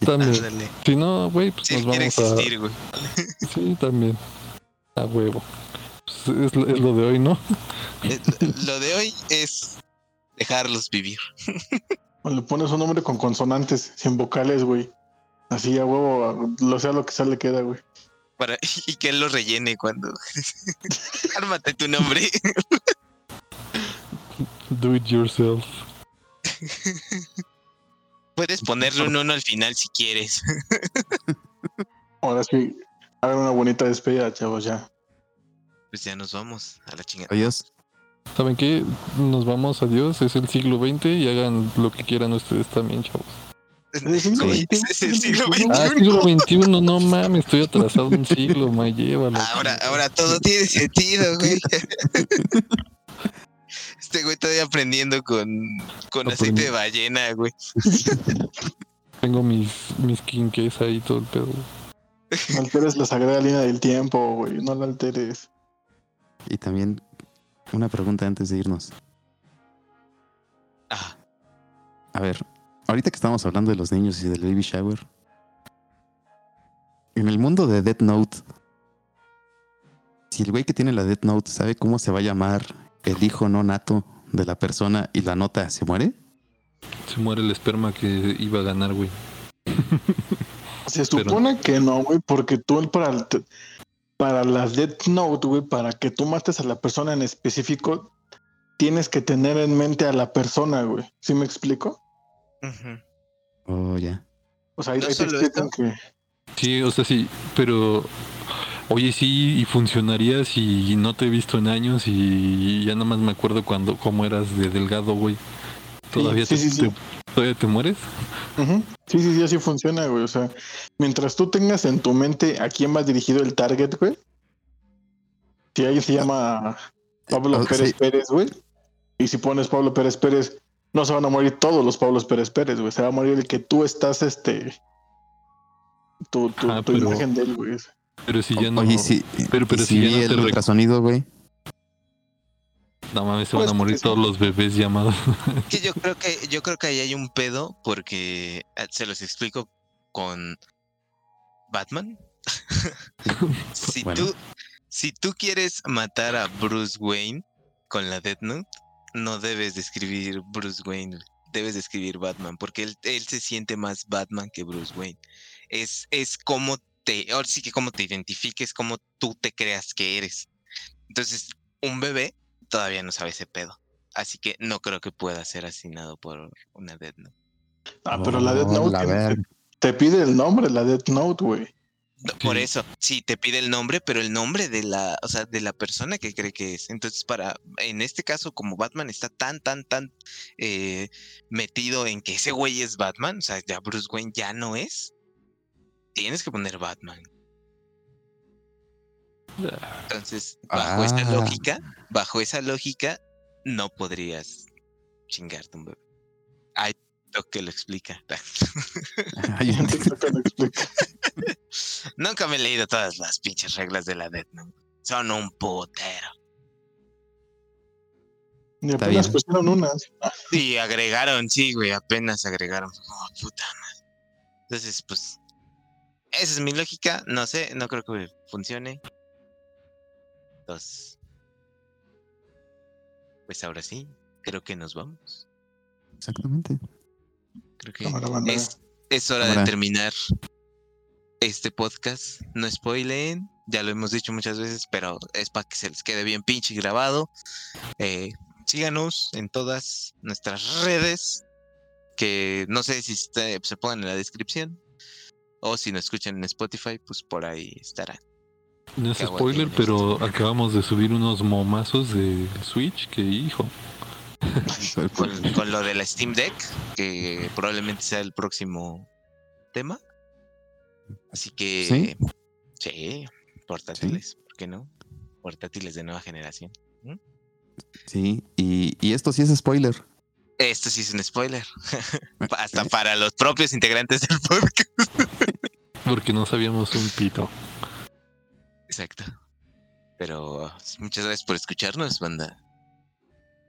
También. Ándale. Si no, güey, pues Si él nos quiere vamos a... existir, güey. Sí, también. A huevo. Pues es, lo- es lo de hoy, ¿no? Eh, Lo de hoy es dejarlos vivir. O le pones un nombre con consonantes, sin vocales, güey. Así a huevo, lo sea lo que sale queda, güey. Para, y que él lo rellene cuando. Ármate tu nombre. Do it yourself. Puedes ponerle un uno al final si quieres. Ahora sí, hagan una bonita despedida, chavos, ya. Pues ya nos vamos a la chingada. Adiós. ¿Saben qué? Nos vamos, adiós. Es el siglo XX y hagan lo que quieran ustedes también, chavos. El siglo XXI? es el siglo Ah, XXI. siglo XXI, no mames, estoy atrasado un siglo, me llévalo. Ahora, ahora todo tiene sentido, güey. Este güey todavía aprendiendo con, con aceite de ballena, güey. Tengo mis, mis quinques ahí todo el pedo. No alteres la sagrada línea del tiempo, güey. No la alteres. Y también una pregunta antes de irnos. Ah, A ver, ahorita que estamos hablando de los niños y del baby shower. En el mundo de Death Note, si el güey que tiene la Death Note sabe cómo se va a llamar el hijo no nato de la persona y la nota se muere, Se muere el esperma que iba a ganar, güey. Se Pero- supone que no, güey, porque tú para, para las Death Note, güey, para que tú mates a la persona en específico, tienes que tener en mente a la persona, güey. ¿Sí me explico? Ujú. oh ya. O sea, ahí, No ahí te explican que... Sí, o sea, sí, pero... Oye, sí, y funcionaría si no te he visto en años y ya nada más me acuerdo cuando cómo eras de delgado, güey. ¿Todavía, sí, te, sí, sí. te- ¿Todavía te mueres? Ujú. Sí, sí, sí, así funciona, güey. O sea, mientras tú tengas en tu mente a quién va dirigido el target, güey. Si alguien se llama Pablo O sea, Pérez sí. Pérez, güey. Y si pones Pablo Pérez Pérez, no se van a morir todos los Pablos Pérez Pérez, güey. Se va a morir el que tú estás, este. Tu, tu, pero- imagen de él, güey. Pero si ya no... Oye, si, pero- si si ya vi no te el ultrasonido, güey. No mames, se van a Pues, morir pues, todos los bebés llamados. Que yo creo que yo creo que ahí hay un pedo porque eh, se los explico con Batman. si Bueno. tú si tú quieres matar a Bruce Wayne con la Death Note, no debes de escribir Bruce Wayne, debes de escribir Batman porque él, él se siente más Batman que Bruce Wayne. Es es como te ahora sí que como te identifiques, como tú te creas que eres. Entonces, un bebé todavía no sabe ese pedo. Así que no creo que pueda ser asignado por una Death Note. Ah, pero la Death Oh, Note la te pide el nombre, la Death Note, güey. Por eso, sí, te pide el nombre, pero el nombre de la, o sea, de la persona que cree que es. Entonces, para, en este caso, como Batman está tan, tan, tan eh, metido en que ese güey es Batman, o sea, ya Bruce Wayne ya no es, tienes que poner Batman. Entonces, bajo esa Ah. lógica, bajo esa lógica, no podrías chingarte un bebé. Lo que lo explica. Hay un- que lo explica. Nunca me he leído todas las pinches reglas de la Death Note. Son un putero. Está apenas bien. pusieron unas. Y agregaron, sí, güey, apenas agregaron. Oh, puta madre. Entonces, pues, esa es mi lógica. No sé, no creo que funcione. Entonces, pues ahora sí, creo que nos vamos. Exactamente. Creo que Cámara, es, es hora Cámara. de terminar este podcast. No spoileen, ya lo hemos dicho muchas veces, pero es para que se les quede bien pinche grabado. Eh, síganos en todas nuestras redes, que no sé si este- se pongan en la descripción. O si nos escuchan en Spotify, pues por ahí estarán. No es spoiler, pero acabamos de subir unos momazos de Switch que, hijo, con, con lo de la Steam Deck, que probablemente sea el próximo tema. Así que sí, portátiles, ¿por qué no? Portátiles de nueva generación. Sí, y, y esto sí es spoiler. Esto sí es un spoiler. Hasta para los propios integrantes del podcast. Porque no sabíamos un pito. Exacto. Pero muchas gracias por escucharnos, banda.